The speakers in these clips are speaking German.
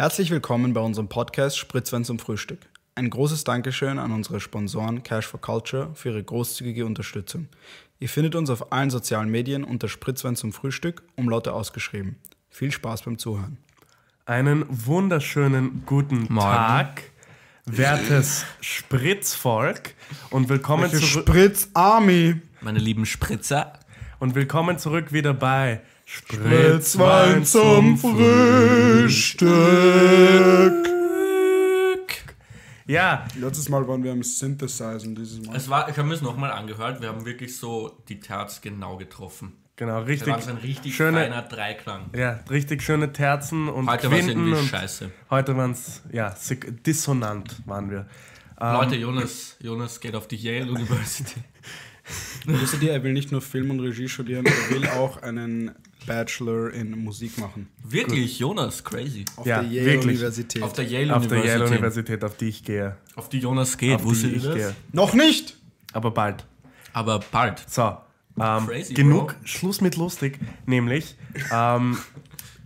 Herzlich willkommen bei unserem Podcast Spritzwein zum Frühstück. Ein großes Dankeschön an unsere Sponsoren Cash for Culture für ihre großzügige Unterstützung. Ihr findet uns auf allen sozialen Medien unter Spritzwein zum Frühstück, umlaute ausgeschrieben. Viel Spaß beim Zuhören. Einen wunderschönen guten Morgen. Tag, wertes Spritzvolk und willkommen zurück Spritz Army. Meine lieben Spritzer. und willkommen zurück wieder bei Spritzwein zum Frühstück. Ja, Letztes Mal waren wir am Synthesizen, dieses Mal. Es war, ich habe mir es nochmal angehört, wir haben wirklich so die Terz genau getroffen. genau, Das richtig war so ein richtig schöne, feiner Dreiklang. ja, richtig schöne Terzen und Heute war es Quinten irgendwie und scheiße. heute waren es ja dissonant waren wir. Ähm, Leute, Jonas, Jonas geht auf die Yale University. Wusstet ihr, er will nicht nur Film und Regie studieren, er will auch einen Bachelor in Musik machen. Wirklich, Jonas, crazy. Auf Ja, der Yale wirklich. Universität. Auf der Yale auf der University. Yale Universität, auf die ich gehe. Auf die Jonas geht, Auf die wusstet ich das? gehe. Noch nicht! Aber bald. Aber bald. So, ähm, Crazy, genug Bro. Schluss mit lustig, nämlich ähm,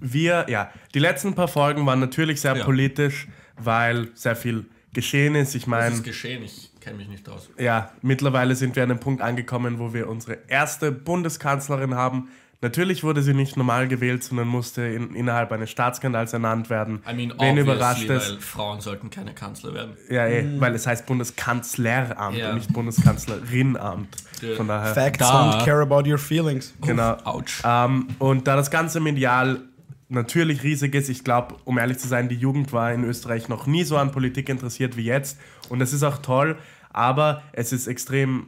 wir, ja, die letzten paar Folgen waren natürlich sehr Ja. politisch, weil sehr viel geschehen ist. Ich Was meine, ist geschehen? Ich kenne mich nicht aus. ja, mittlerweile sind wir an einem Punkt angekommen, wo wir unsere erste Bundeskanzlerin haben. Natürlich wurde sie nicht normal gewählt, sondern musste in, innerhalb eines Staatsskandals ernannt werden. I mean, Wen überrascht es? weil Frauen sollten keine Kanzler werden. Ja, eh, weil es heißt Bundeskanzleramt Ja. und nicht Bundeskanzlerinamt. Von daher. Facts Da. don't care about your feelings. Genau. Autsch. Ähm, und da das Ganze medial natürlich riesig ist, ich glaube, um ehrlich zu sein, die Jugend war in Österreich noch nie so an Politik interessiert wie jetzt. Und das ist auch toll, aber es ist extrem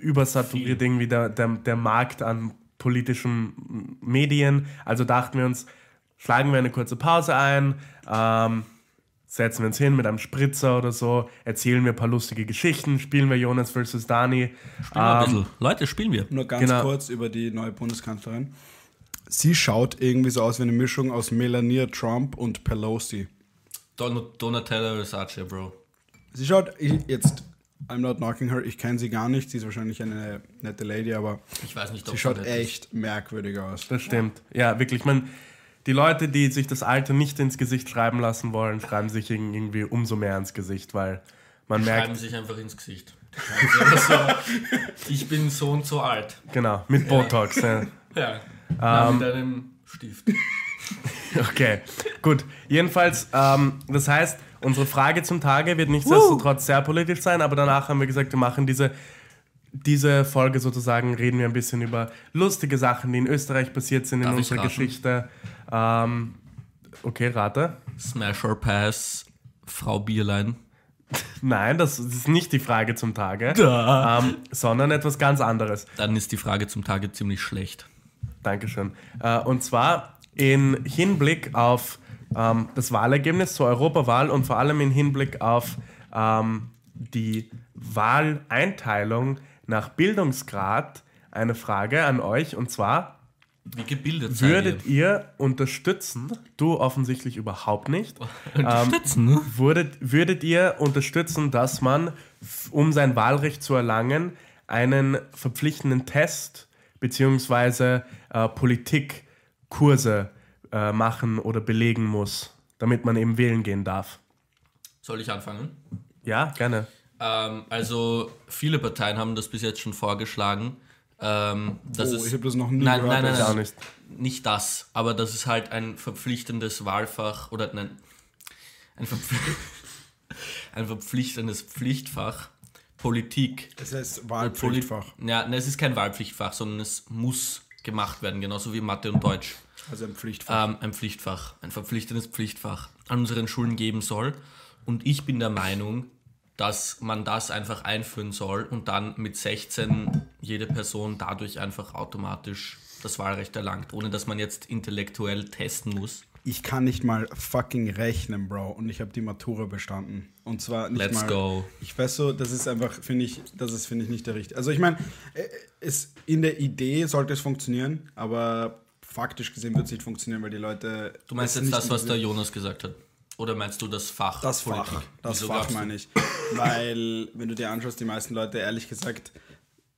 übersaturiert irgendwie der, der, der Markt an politischen Medien. Also dachten wir uns, schlagen wir eine kurze Pause ein, ähm, setzen wir uns hin mit einem Spritzer oder so, erzählen wir ein paar lustige Geschichten, spielen wir Jonas versus Dani. Spielen wir ein bisschen. Leute, spielen wir. Nur ganz Genau. kurz über die neue Bundeskanzlerin. Sie schaut irgendwie so aus wie eine Mischung aus Melania Trump und Pelosi. Don Donatella Versace, Bro. Sie schaut jetzt, I'm not knocking her, ich kenne sie gar nicht, sie ist wahrscheinlich eine nette Lady, aber Ich weiß nicht, ob sie schaut nett ist. echt merkwürdig aus. Das stimmt. Ja, wirklich. Man, die Leute, die sich das Alter nicht ins Gesicht schreiben lassen wollen, schreiben sich irg- irgendwie umso mehr ins Gesicht, weil man schreiben merkt, sich einfach ins Gesicht. Die schreiben so, ich bin so und so alt. genau, mit Botox. Ja. Ja. Na, mit einem Stift. Okay, gut. Jedenfalls, ähm, das heißt, unsere Frage zum Tage wird nichtsdestotrotz sehr politisch sein, aber danach haben wir gesagt, wir machen diese, diese Folge sozusagen, reden wir ein bisschen über lustige Sachen, die in Österreich passiert sind in Darf ich unserer raten? Geschichte. Ähm, okay, rate. Smash or Pass, Frau Bierlein. Nein, das ist nicht die Frage zum Tage, ähm, sondern etwas ganz anderes. Dann ist die Frage zum Tage ziemlich schlecht. Dankeschön. Äh, und zwar in Hinblick auf ähm, das Wahlergebnis zur Europawahl und vor allem in Hinblick auf ähm, die Wahleinteilung nach Bildungsgrad eine Frage an euch und zwar Wie gebildet seid würdet ihr unterstützen, du offensichtlich überhaupt nicht, ihr? Unterstützen, ne? würdet, würdet ihr unterstützen, dass man, um sein Wahlrecht zu erlangen, einen verpflichtenden Test beziehungsweise äh, Politikkurse äh, machen oder belegen muss, damit man eben wählen gehen darf? Soll ich anfangen? Ja, gerne. Ähm, also, viele Parteien haben das bis jetzt schon vorgeschlagen. Ähm, das Oh, ist, ich habe das noch nie nein, gehört. nein, nein, nein, auch nicht. nicht das, aber das ist halt ein verpflichtendes Wahlfach oder nein, ein, verpf ein verpflichtendes Pflichtfach Politik. Das heißt Wahlpflichtfach. Ja, es ist kein Wahlpflichtfach, sondern es muss gemacht werden, genauso wie Mathe und Deutsch. Also ein Pflichtfach. Ähm, ein Pflichtfach, ein verpflichtendes Pflichtfach an unseren Schulen geben soll. Und ich bin der Meinung, dass man das einfach einführen soll und dann mit 16 jede Person dadurch einfach automatisch das Wahlrecht erlangt, ohne dass man jetzt intellektuell testen muss. Ich kann nicht mal fucking rechnen, Bro. Und ich habe die Matura bestanden. Und zwar nicht Let's mal. go. Ich weiß so, das ist einfach, finde ich, das ist, finde ich, nicht der richtige. Also ich meine, äh, in der Idee sollte es funktionieren, aber faktisch gesehen wird es nicht funktionieren, weil die Leute. Du meinst jetzt das, was der. Jonas gesagt hat? Oder meinst du das Fach? Das Fach. Politik? Das Wieso Fach meine ich. Weil, wenn du dir anschaust, die meisten Leute, ehrlich gesagt,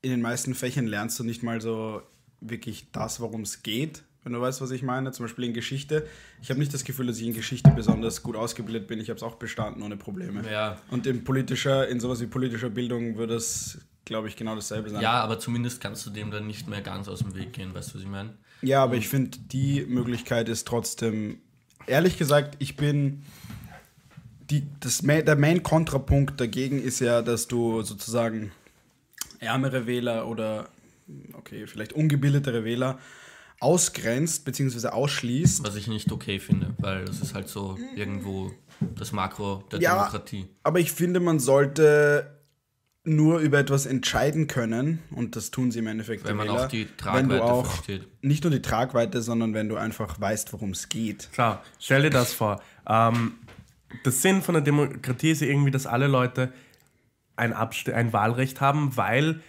in den meisten Fächern lernst du nicht mal so wirklich das, worum es geht, wenn du weißt, was ich meine. Zum Beispiel in Geschichte. Ich habe nicht das Gefühl, dass ich in Geschichte besonders gut ausgebildet bin. Ich habe es auch bestanden ohne Probleme. Ja. Und in politischer, in sowas wie politischer Bildung würde es, glaube ich, genau dasselbe sein. Ja, aber zumindest kannst du dem dann nicht mehr ganz aus dem Weg gehen, weißt du, was ich meine? Ja, aber ich finde, die Möglichkeit ist trotzdem, ehrlich gesagt, ich bin, die, das, der Main-Kontrapunkt dagegen ist ja, dass du sozusagen ärmere Wähler oder, okay, vielleicht ungebildetere Wähler ausgrenzt bzw. ausschließt. Was ich nicht okay finde, weil das ist halt so irgendwo das Makro der Ja. Demokratie. Aber ich finde, man sollte nur über etwas entscheiden können und das tun sie im Endeffekt Wenn man Wähler, auch die wenn du Tragweite auch versteht. nicht nur die Tragweite, sondern wenn du einfach weißt, worum es geht. Schau, stell dir das vor. Ähm, der Sinn von der Demokratie ist ja irgendwie, dass alle Leute ein, Abst ein Wahlrecht haben, weil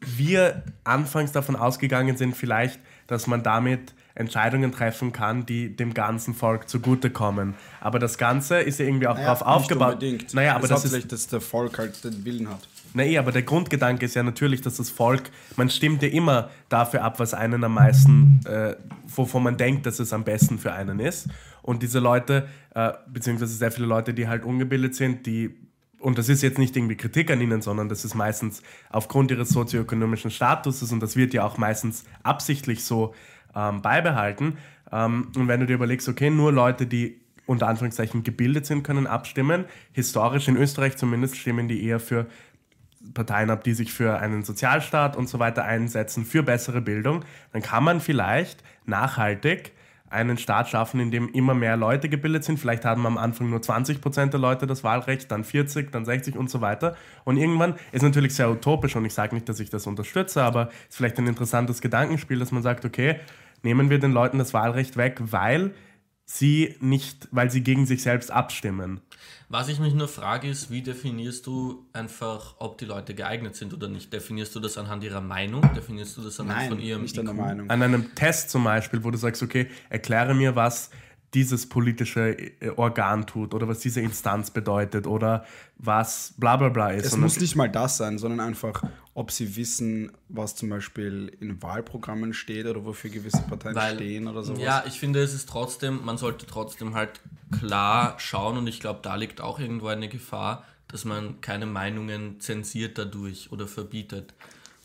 wir anfangs davon ausgegangen sind, vielleicht, dass man damit Entscheidungen treffen kann, die dem ganzen Volk zugutekommen. Aber das Ganze ist ja irgendwie auch darauf nicht aufgebaut. unbedingt. Naja, aber es das ist ist hauptsächlich, dass der Volk halt den Willen hat. Na eh, aber der Grundgedanke ist ja natürlich, dass das Volk, man stimmt ja immer dafür ab, was einen am meisten, äh, wovon man denkt, dass es am besten für einen ist. Und diese Leute, äh, beziehungsweise sehr viele Leute, die halt ungebildet sind, die, und das ist jetzt nicht irgendwie Kritik an ihnen, sondern das ist meistens aufgrund ihres sozioökonomischen Statuses und das wird ja auch meistens absichtlich so ähm, beibehalten. Ähm, und wenn du dir überlegst, okay, nur Leute, die unter Anführungszeichen gebildet sind, können abstimmen. Historisch in Österreich zumindest stimmen die eher für Parteien ab, die sich für einen Sozialstaat und so weiter einsetzen, für bessere Bildung, dann kann man vielleicht nachhaltig einen Staat schaffen, in dem immer mehr Leute gebildet sind. Vielleicht haben am Anfang nur 20 Prozent der Leute das Wahlrecht, dann 40, dann 60 und so weiter. Und irgendwann ist natürlich sehr utopisch und ich sage nicht, dass ich das unterstütze, aber es ist vielleicht ein interessantes Gedankenspiel, dass man sagt, okay, nehmen wir den Leuten das Wahlrecht weg, weil sie nicht, weil sie gegen sich selbst abstimmen. Was ich mich nur frage, ist, wie definierst du einfach, ob die Leute geeignet sind oder nicht? Definierst du das anhand ihrer Meinung? Definierst du das anhand Nein, von ihrem nicht an IQ? Meinung. an einem Test zum Beispiel, wo du sagst, okay, erkläre mir, was dieses politische äh, Organ tut oder was diese Instanz bedeutet oder was bla bla bla ist. Es Und muss nicht mal das sein, sondern einfach, ob sie wissen, was zum Beispiel in Wahlprogrammen steht oder wofür gewisse Parteien Weil, stehen oder sowas. Ja, ich finde, es ist trotzdem, man sollte trotzdem halt klar schauen und ich glaube, da liegt auch irgendwo eine Gefahr, dass man keine Meinungen zensiert dadurch oder verbietet.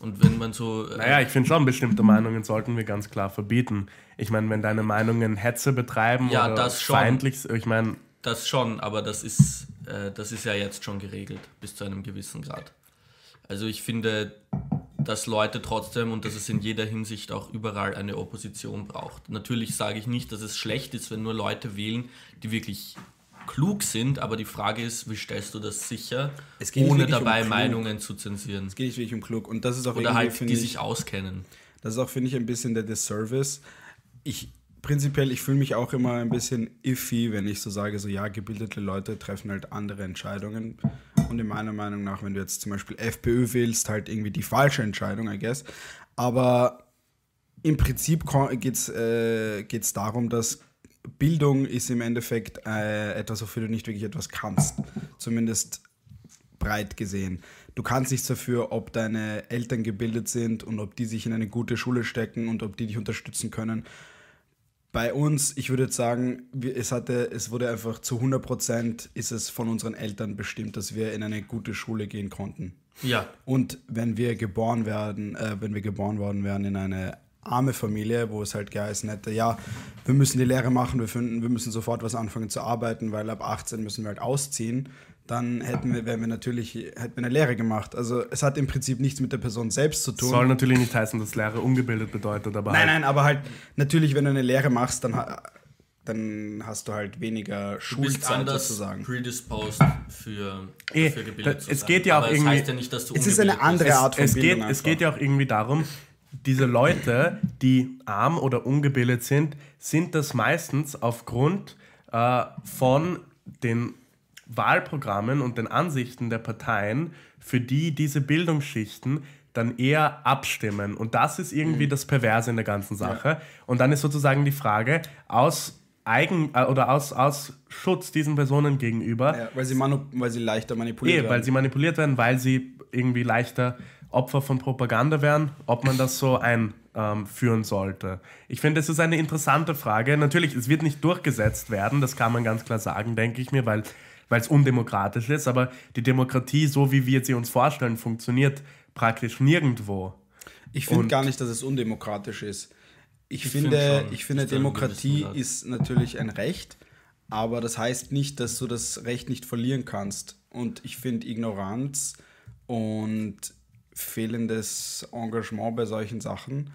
Und wenn man so. äh, naja, ich finde schon, bestimmte Meinungen sollten wir ganz klar verbieten. Ich meine, wenn deine Meinungen Hetze betreiben Ja, oder das schon. feindlich, ich meine, Das schon, aber das ist, äh, das ist ja jetzt schon geregelt, bis zu einem gewissen Grad. Also ich finde, dass Leute trotzdem und dass es in jeder Hinsicht auch überall eine Opposition braucht. Natürlich sage ich nicht, dass es schlecht ist, wenn nur Leute wählen, die wirklich klug sind, aber die Frage ist, wie stellst du das sicher, Es geht nicht ohne um dabei klug. Meinungen zu zensieren. Es geht nicht wirklich um klug. Und das ist auch Oder halt, die ich, sich auskennen. Das ist auch, finde ich, ein bisschen der Disservice. Ich prinzipiell, ich fühle mich auch immer ein bisschen iffy, wenn ich so sage, so ja, gebildete Leute treffen halt andere Entscheidungen. Und in meiner Meinung nach, wenn du jetzt zum Beispiel FPÖ wählst, halt irgendwie die falsche Entscheidung, I guess. Aber im Prinzip geht es äh, geht's darum, dass Bildung ist im Endeffekt äh, etwas, wofür du nicht wirklich etwas kannst. Zumindest breit gesehen. Du kannst nichts dafür, ob deine Eltern gebildet sind und ob die sich in eine gute Schule stecken und ob die dich unterstützen können. Bei uns, ich würde jetzt sagen, es, hatte, es wurde einfach zu 100 Prozent ist es von unseren Eltern bestimmt, dass wir in eine gute Schule gehen konnten. Ja, Und wenn wir geboren werden, äh, wenn wir geboren worden wären in eine arme Familie, wo es halt geheißen hätte, ja, wir müssen die Lehre machen, wir, finden, wir müssen sofort was anfangen zu arbeiten, weil ab 18 müssen wir halt ausziehen, dann hätten wir, wären wir natürlich, hätten wir eine Lehre gemacht. Also es hat im Prinzip nichts mit der Person selbst zu tun. soll natürlich nicht heißen, dass Lehre ungebildet bedeutet, aber Nein, halt, nein, aber halt natürlich, wenn du eine Lehre machst, dann, dann hast du halt weniger du bist Schulzeit anders sozusagen. predisposed für, Eh, für gebildet da- zu es sein. geht ja auch aber irgendwie- Es heißt ja nicht, dass du Es ist eine andere bist. Art von es Bildung geht, es geht ja auch irgendwie darum, diese Leute, die arm oder ungebildet sind, sind das meistens aufgrund äh, von den Wahlprogrammen und den Ansichten der Parteien, für die diese Bildungsschichten dann eher abstimmen. Und das ist Mhm. irgendwie das Perverse in der ganzen Sache. Und dann ist sozusagen die Frage, aus Eigen äh, oder aus, aus Schutz diesen Personen gegenüber, Ja, weil, sie weil sie leichter manipuliert Eh, werden. weil sie manipuliert werden, weil sie irgendwie leichter Opfer von Propaganda werden. Ob man das so ein ähm, führen sollte. Ich finde, es ist eine interessante Frage. Natürlich, es wird nicht durchgesetzt werden, das kann man ganz klar sagen, denke ich mir, weil weil es undemokratisch ist, aber die Demokratie, so wie wir sie uns vorstellen, funktioniert praktisch nirgendwo. Ich finde gar nicht, dass es undemokratisch ist. Ich, ich finde, find ich finde Demokratie ist natürlich ein Recht, aber das heißt nicht, dass du das Recht nicht verlieren kannst. Und ich finde Ignoranz und fehlendes Engagement bei solchen Sachen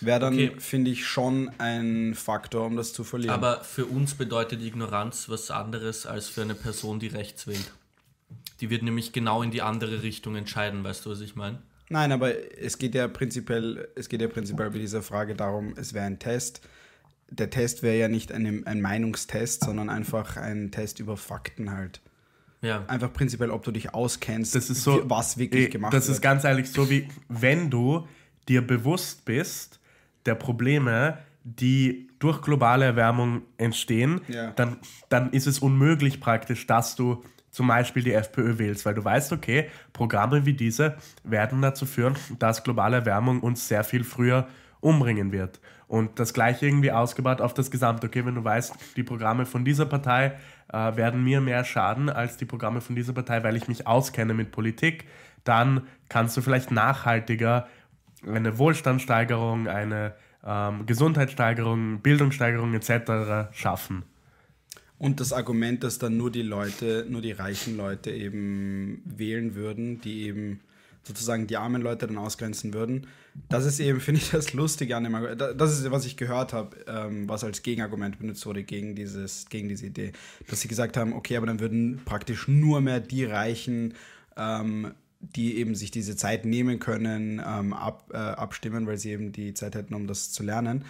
wäre dann, okay. finde ich, schon ein Faktor, um das zu verlieren. Aber für uns bedeutet Ignoranz was anderes als für eine Person, die rechts wählt. Die wird nämlich genau in die andere Richtung entscheiden, weißt du, was ich meine? Nein, aber es geht ja prinzipiell, es geht ja prinzipiell bei dieser Frage darum, es wäre ein Test. Der Test wäre ja nicht ein, ein Meinungstest, sondern einfach ein Test über Fakten halt. Ja. Einfach prinzipiell, ob du dich auskennst, das ist so, was wirklich gemacht das wird. Das ist ganz ehrlich so, wie wenn du dir bewusst bist, der Probleme, die durch globale Erwärmung entstehen, ja. dann, dann ist es unmöglich praktisch, dass du zum Beispiel die FPÖ wählst, weil du weißt, okay, Programme wie diese werden dazu führen, dass globale Erwärmung uns sehr viel früher umbringen wird. Und das gleiche irgendwie ausgebaut auf das Gesamte. Okay, wenn du weißt, die Programme von dieser Partei äh, werden mir mehr schaden als die Programme von dieser Partei, weil ich mich auskenne mit Politik, dann kannst du vielleicht nachhaltiger eine Wohlstandssteigerung, eine ähm, Gesundheitssteigerung, Bildungssteigerung etc. schaffen. Und das Argument, dass dann nur die Leute, nur die reichen Leute eben wählen würden, die eben sozusagen die armen Leute dann ausgrenzen würden. Das ist eben, finde ich, das Lustige an dem Argument. Das ist, was ich gehört habe, ähm, was als Gegenargument benutzt wurde gegen, dieses, gegen diese Idee. Dass sie gesagt haben, okay, aber dann würden praktisch nur mehr die Reichen ähm, die eben sich diese Zeit nehmen können, ähm, ab, äh, abstimmen, weil sie eben die Zeit hätten, um das zu lernen.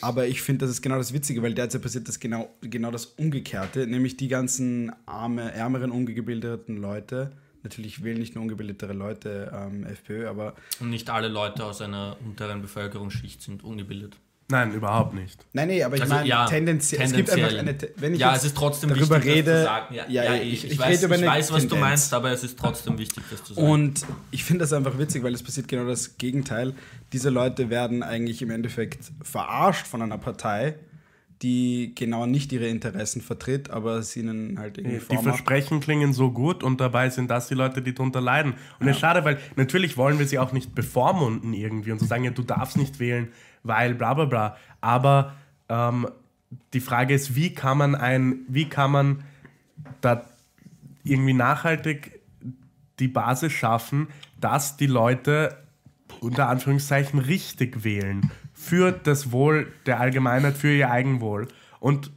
Aber ich finde, das ist genau das Witzige, weil derzeit passiert das genau, genau das Umgekehrte, nämlich die ganzen arme, ärmeren, ungebildeten Leute. Natürlich wählen nicht nur ungebildetere Leute ähm, FPÖ, aber. Und nicht alle Leute aus einer unteren Bevölkerungsschicht sind ungebildet. Nein, überhaupt nicht. Nein, nee, aber ich also, meine, ja, tendenziell, tendenziell, es gibt einfach eine, wenn ich ja, es ist trotzdem darüber wichtig, rede, das zu sagen. Ja, ja, ja ich, ich, ich, weiß, ich weiß, was du meinst, aber es ist trotzdem wichtig, das zu sagen. Und ich finde das einfach witzig, weil es passiert genau das Gegenteil. Diese Leute werden eigentlich im Endeffekt verarscht von einer Partei, die genau nicht ihre Interessen vertritt, aber es ihnen halt irgendwie Die Versprechen klingen so gut und dabei sind das die Leute, die darunter leiden. Und es ist schade, weil natürlich wollen wir sie auch nicht bevormunden irgendwie und so sagen, ja, du darfst nicht wählen, weil bla bla bla. Aber ähm, die Frage ist, wie kann man ein, wie kann man da irgendwie nachhaltig die Basis schaffen, dass die Leute unter Anführungszeichen richtig wählen für das Wohl der Allgemeinheit, für ihr Eigenwohl. Und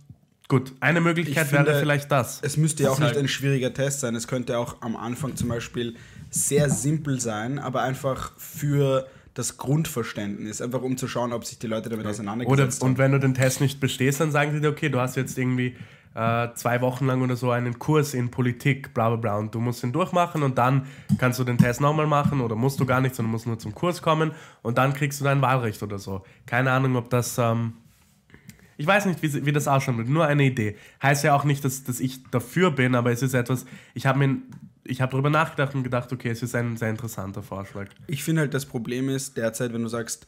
gut, eine Möglichkeit finde, wäre vielleicht das. Es müsste ja auch nicht ein schwieriger Test sein. Es könnte auch am Anfang zum Beispiel sehr simpel sein, aber einfach für das Grundverständnis, einfach um zu schauen, ob sich die Leute damit auseinandergesetzt oder, haben. Und wenn du den Test nicht bestehst, dann sagen sie dir, okay, du hast jetzt irgendwie äh, zwei Wochen lang oder so einen Kurs in Politik, bla bla bla, und du musst ihn durchmachen und dann kannst du den Test nochmal machen oder musst du gar nicht, sondern musst nur zum Kurs kommen und dann kriegst du dein Wahlrecht oder so. Keine Ahnung, ob das... Ähm, ich weiß nicht, wie, wie das ausschauen wird, nur eine Idee. Heißt ja auch nicht, dass, dass ich dafür bin, aber es ist etwas, ich habe mir ich habe darüber nachgedacht und gedacht, okay, es ist ein sehr interessanter Vorschlag. Ich finde halt, das Problem ist derzeit, wenn du sagst,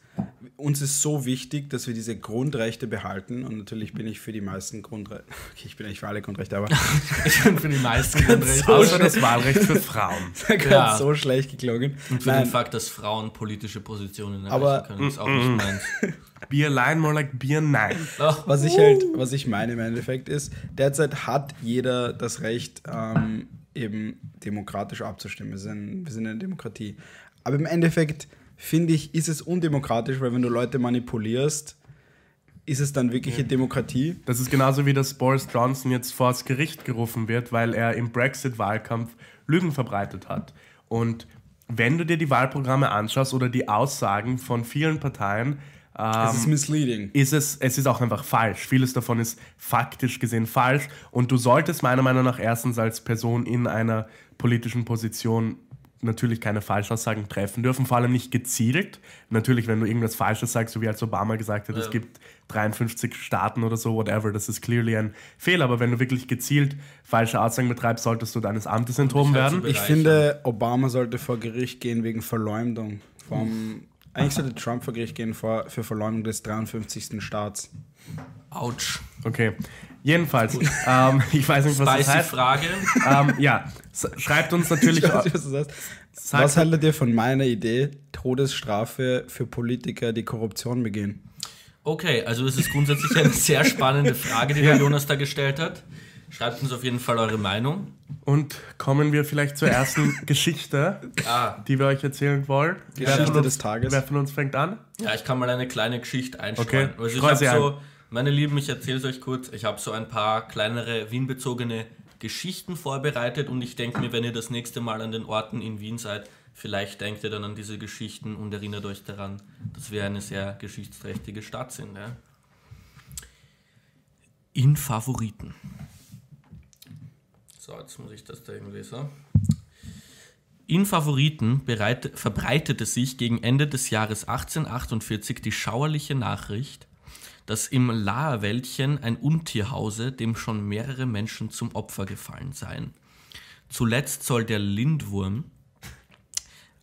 uns ist so wichtig, dass wir diese Grundrechte behalten und natürlich bin ich für die meisten Grundrechte, okay, ich bin eigentlich für alle Grundrechte, aber ich bin für die meisten Grundrechte. So Außer das Wahlrecht für Frauen. Ganz ja. so schlecht geklungen. Und für Nein. den Fakt, dass Frauen politische Positionen erreichen aber, können, ist auch nicht meins. Beer line, more like Beer nein. Was ich halt, was ich meine im Endeffekt ist, derzeit hat jeder das Recht, ähm, eben demokratisch abzustimmen. Wir sind, wir sind eine Demokratie. Aber im Endeffekt finde ich, ist es undemokratisch, weil wenn du Leute manipulierst, ist es dann wirkliche ja. Demokratie? Das ist genauso wie dass Boris Johnson jetzt vor das Gericht gerufen wird, weil er im Brexit-Wahlkampf Lügen verbreitet hat. Und wenn du dir die Wahlprogramme anschaust oder die Aussagen von vielen Parteien, es ist ähm, misleading. Ist es, es ist auch einfach falsch. Vieles davon ist faktisch gesehen falsch. Und du solltest meiner Meinung nach erstens als Person in einer politischen Position natürlich keine Falschaussagen treffen dürfen, vor allem nicht gezielt. Natürlich, wenn du irgendwas Falsches sagst, so wie als Obama gesagt hat, ja. es gibt 53 Staaten oder so, whatever, das ist clearly ein Fehler. Aber wenn du wirklich gezielt falsche Aussagen betreibst, solltest du deines Amtes enthoben werden. Ich finde, Obama sollte vor Gericht gehen wegen Verleumdung vom Eigentlich sollte Trump vor Gericht gehen vor, für Verleumdung des 53. Staats. Autsch. Okay. Jedenfalls, ähm, ich weiß nicht, was das Spicy heißt. Frage. Ähm, ja, schreibt uns natürlich. Ich weiß nicht, was du sagst. Sag- Was haltet ihr von meiner Idee, Todesstrafe für Politiker, die Korruption begehen? Okay, also es ist grundsätzlich eine sehr spannende Frage, die Ja. der Jonas da gestellt hat. Schreibt uns auf jeden Fall eure Meinung. Und kommen wir vielleicht zur ersten Geschichte, Ah, die wir euch erzählen wollen. Wer Geschichte von uns, des Tages. Wer von uns fängt an? ja, ich kann mal eine kleine Geschichte einstreuen. Okay, Also ich habe sie so, meine Lieben, ich erzähle es euch kurz, ich habe so ein paar kleinere Wien-bezogene Geschichten vorbereitet und ich denke mir, wenn ihr das nächste Mal an den Orten in Wien seid, vielleicht denkt ihr dann an diese Geschichten und erinnert euch daran, dass wir eine sehr geschichtsträchtige Stadt sind. Ja? In Favoriten. So, jetzt muss ich das da irgendwie so. In Favoriten bereit, verbreitete sich gegen Ende des Jahres 1848 die schauerliche Nachricht, dass im Laherwäldchen ein Untier hause, dem schon mehrere Menschen zum Opfer gefallen seien. Zuletzt soll der Lindwurm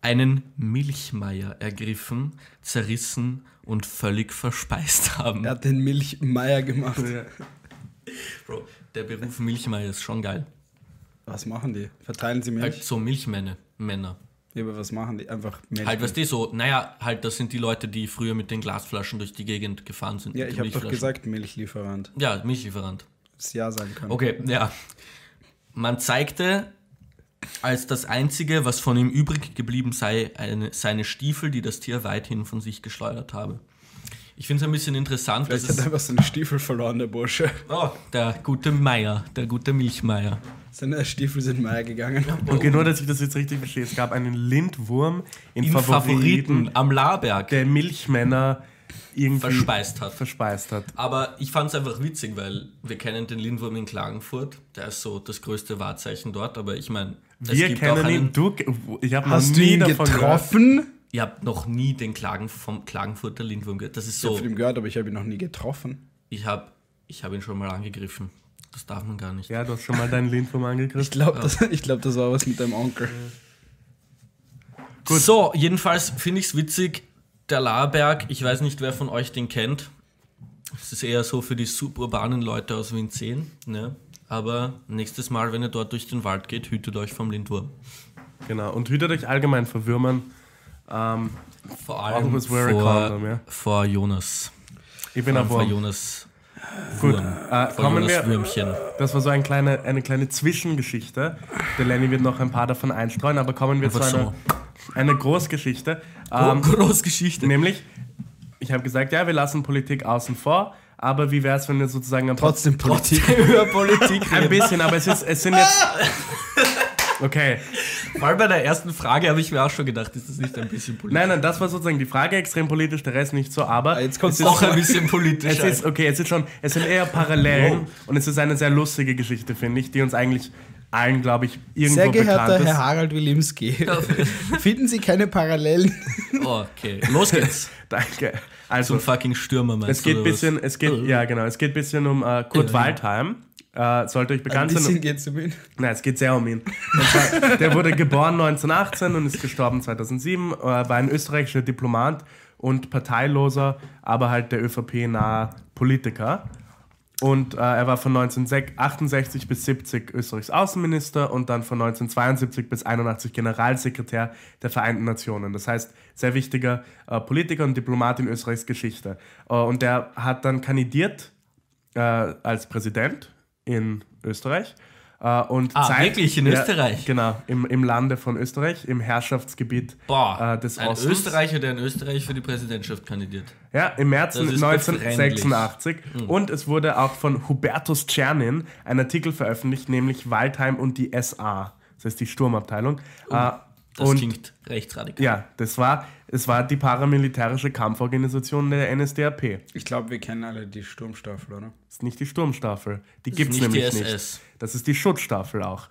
einen Milchmeier ergriffen, zerrissen und völlig verspeist haben. Er hat den Milchmeier gemacht. Bro, der Beruf Milchmeier ist schon geil. Was machen die? Verteilen sie Milch? Halt so Milchmänner. Männer. Ja, aber was machen die? Einfach Milch. Halt, weißt du, so, naja, halt, das sind die Leute, die früher mit den Glasflaschen durch die Gegend gefahren sind. ja, ich habe doch gesagt Milchlieferant. Ja, Milchlieferant. Das Ja sagen können. Okay, ja. Man zeigte als das Einzige, was von ihm übrig geblieben sei, eine, seine Stiefel, die das Tier weithin von sich geschleudert habe. Ich finde es ein bisschen interessant, dass Vielleicht hat er es, einfach seinen Stiefel verloren, der Bursche. oh, der gute Meier, der gute Milchmeier. Seine Stiefel sind Meier gegangen. Okay, nur, dass ich das jetzt richtig verstehe. Es gab einen Lindwurm in, In Favoriten, Favoriten am Laberg der Milchmänner irgendwie verspeist hat. verspeist hat. Aber ich fand es einfach witzig, weil wir kennen den Lindwurm in Klagenfurt. Der ist so das größte Wahrzeichen dort. Aber ich meine, es Wir gibt auch kennen ihn. einen, Du, ich habe noch Hast du nie ihn davon gehört. Ihr habt noch nie den Klagen vom Klagenfurter Lindwurm gehört. Das ist Ich habe so. von ihm gehört, aber ich habe ihn noch nie getroffen. Ich habe ich hab ihn schon mal angegriffen. Das darf man gar nicht. Ja, du hast schon mal deinen Lindwurm Ich angegriffen. glaube, das, ich glaub, das war was mit deinem Onkel. So, jedenfalls finde ich es witzig. Der Laberg, ich weiß nicht, wer von euch den kennt. Es ist eher so für die suburbanen Leute aus Wien 10. Ne? Aber nächstes Mal, wenn ihr dort durch den Wald geht, hütet euch vom Lindwurm. Genau. Und hütet euch allgemein vor Würmern. Ähm, Vor allem Always wear a vor, condom, ja. vor Jonas. ich bin Vor. Jonas. Gut. Äh, kommen wir. Würmchen. Das war so ein kleine, eine kleine Zwischengeschichte. Der Lenny wird noch ein paar davon einstreuen, aber kommen wir Einfach zu einer, eine Großgeschichte. Ähm, Großgeschichte. nämlich, ich habe gesagt, ja, wir lassen Politik außen vor, aber wie wäre es, wenn wir sozusagen Trotzdem Politik. über Politik Ein bisschen, aber es, ist, es sind jetzt. Okay. Vor allem bei der ersten Frage habe ich mir auch schon gedacht, ist das nicht ein bisschen politisch? Nein, nein, das war sozusagen die Frage, extrem politisch, der Rest nicht so, aber. Jetzt kommt's es ist Auch ein bisschen politisch. Es ist, okay, es ist schon, es sind eher Parallelen und es ist eine sehr lustige Geschichte, finde ich, die uns eigentlich allen, glaube ich, irgendwo Sehr geehrter bekannt ist. Herr Harald Wilimski, finden Sie keine Parallelen? Oh, okay, los geht's. Danke. Also, Zum fucking Stürmer meinst es geht du, ein oder bisschen, es geht, ja genau, es geht ein bisschen um äh, Kurt Ja. Waldheim. Äh, sollte euch Ein bekannt bisschen sein. geht's um ihn. Nein, es geht sehr um ihn. Zwar, der wurde geboren 1918 und ist gestorben 2007, äh, war ein österreichischer Diplomat und parteiloser, aber halt der ÖVP-nahe Politiker. Und äh, er war von 1968 bis 70 Österreichs Außenminister und dann von 1972 bis 81 Generalsekretär der Vereinten Nationen. Das heißt, sehr wichtiger äh, Politiker und Diplomat in Österreichs Geschichte. Äh, und der hat dann kandidiert äh, als Präsident in Österreich. Äh, und Ah, zeigt- wirklich? In Österreich? Genau, im, im Lande von Österreich, im Herrschaftsgebiet Boah, äh, des ein Ostens. Österreicher, der in Österreich für die Präsidentschaft kandidiert. Ja, im März Das ist 1986. Und es wurde auch von Hubertus Czernin ein Artikel veröffentlicht, nämlich Waldheim und die SA. Das heißt die Sturmabteilung. Äh, Das und klingt rechtsradikal. ja, das war, es war die paramilitärische Kampforganisation der NSDAP. Ich glaube, wir kennen alle die Sturmstaffel, oder? Das ist nicht die Sturmstaffel. Die gibt es nicht die nämlich nicht. SS. Das ist die Schutzstaffel auch.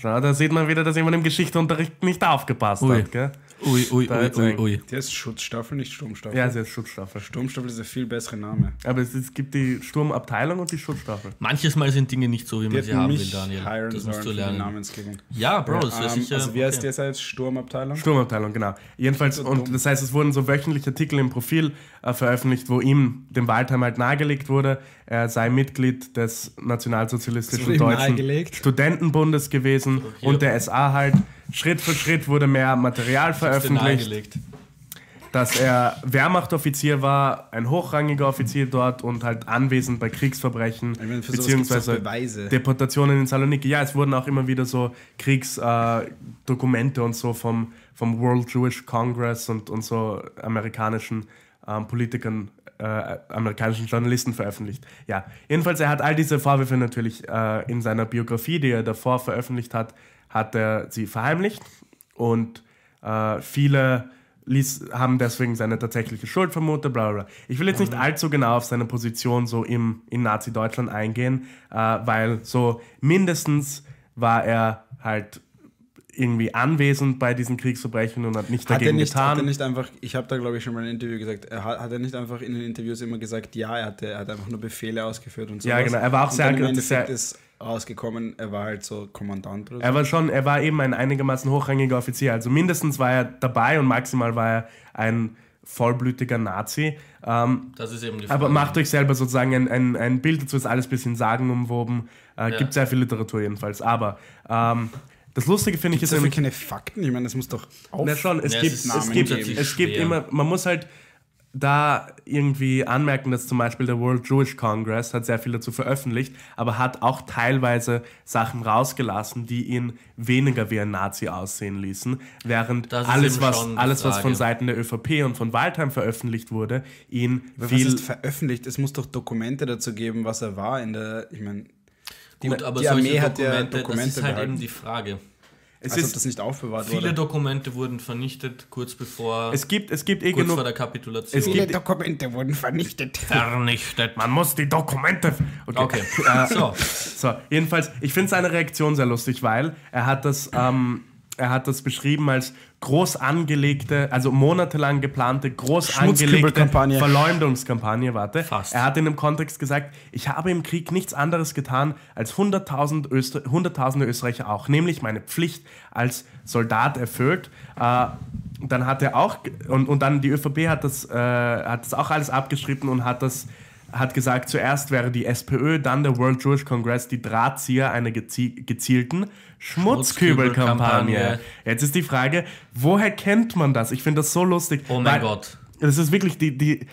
Schau, da sieht man wieder, dass jemand im Geschichteunterricht nicht aufgepasst Ui. hat. Gell? Ui, ui, Da ui, ui, ein- ui. Der ist Schutzstaffel, nicht Sturmstaffel. Ja, sie ist Schutzstaffel. Sturmstaffel ist ein viel besserer Name. Aber es, es gibt die Sturmabteilung und die Schutzstaffel. Manches Mal sind Dinge nicht so, wie Die man sie haben will, Daniel. Das musst du die lernen. Ja, Bro, das wäre Ähm, sicher. also wie heißt okay. der jetzt? Sturmabteilung? Sturmabteilung, genau. Jedenfalls, So und das heißt, es wurden so wöchentlich Artikel im Profil äh, veröffentlicht, wo ihm, dem Waldheim, halt nahegelegt wurde, er sei Mitglied des Nationalsozialistischen Deutschen? Studentenbundes gewesen hier. und der SA halt. Schritt für Schritt wurde mehr Material veröffentlicht, dass er Wehrmachtoffizier war, ein hochrangiger Offizier dort und halt anwesend bei Kriegsverbrechen, meine, beziehungsweise Beweise. Deportationen in Saloniki. Ja, es wurden auch immer wieder so Kriegsdokumente äh, und so vom, vom World Jewish Congress und, und so amerikanischen ähm, Politikern, äh, amerikanischen Journalisten veröffentlicht. Ja, jedenfalls, er hat all diese Vorwürfe natürlich äh, in seiner Biografie, die er davor veröffentlicht hat, hat er sie verheimlicht und äh, viele ließ, haben deswegen seine tatsächliche Schuld vermutet, bla bla. Ich will jetzt nicht allzu genau auf seine Position so im, in Nazi-Deutschland eingehen, äh, weil so mindestens war er halt irgendwie anwesend bei diesen Kriegsverbrechen und hat nicht Hat er dagegen nicht, hat er getan. nicht einfach, ich habe da glaube ich schon mal in einem Interview gesagt, er hat, hat er nicht einfach in den Interviews immer gesagt, ja, er, hatte, er hat einfach nur Befehle ausgeführt und so. Ja, genau, er war auch sehr- und dann im Endeffekt sehr- ist rausgekommen, er war halt so Kommandant oder so. Er war schon, er war eben ein einigermaßen hochrangiger Offizier. Also mindestens war er dabei und maximal war er ein vollblütiger Nazi. Ähm, Das ist eben die Frage. Aber macht euch selber sozusagen ein, ein, ein Bild dazu, ist alles ein bisschen sagenumwoben. Äh, Ja. Gibt sehr viel Literatur jedenfalls. Aber ähm, das Lustige finde ich Ist ist dafür keine Fakten? Ich meine, das muss doch auf. Na schon, es Ja, es gibt, es, Namen gibt, es gibt immer, man muss halt da irgendwie anmerken, dass zum Beispiel der World Jewish Congress hat sehr viel dazu veröffentlicht, aber hat auch teilweise Sachen rausgelassen, die ihn weniger wie ein Nazi aussehen ließen, während alles, was, alles, was von. Seiten der ÖVP und von Waldheim veröffentlicht wurde, ihn Aber viel... was ist veröffentlicht? Es muss doch Dokumente dazu geben, was er war in der, ich meine, Gut, aber die Armee hat ja Dokumente, das ist halt behalten. eben die Frage. es, als ob ist, das nicht aufbewahrt Viele wurde. Dokumente wurden vernichtet, kurz bevor, es gibt, es gibt eh kurz genug... vor der Kapitulation. Es gibt- Dokumente wurden vernichtet. vernichtet. Man muss die Dokumente... Okay, Äh, so. So, jedenfalls, ich finde seine Reaktion sehr lustig, weil er hat das, ähm, er hat das beschrieben als groß angelegte, also monatelang geplante, groß angelegte. Verleumdungskampagne, warte. Fast. Er hat in dem Kontext gesagt, ich habe im Krieg nichts anderes getan als 100.000 Öster hunderttausende Österreicher auch, nämlich meine Pflicht als Soldat erfüllt. Äh, dann hat er auch, und, und dann die ÖVP hat das, äh, hat das auch alles abgeschrieben und hat das hat gesagt, zuerst wäre die SPÖ, dann der World Jewish Congress die Drahtzieher einer gezie gezielten Schmutzkübelkampagne. Jetzt ist die Frage, woher kennt man das? Ich finde das so lustig. Oh mein Gott. Das ist wirklich die, die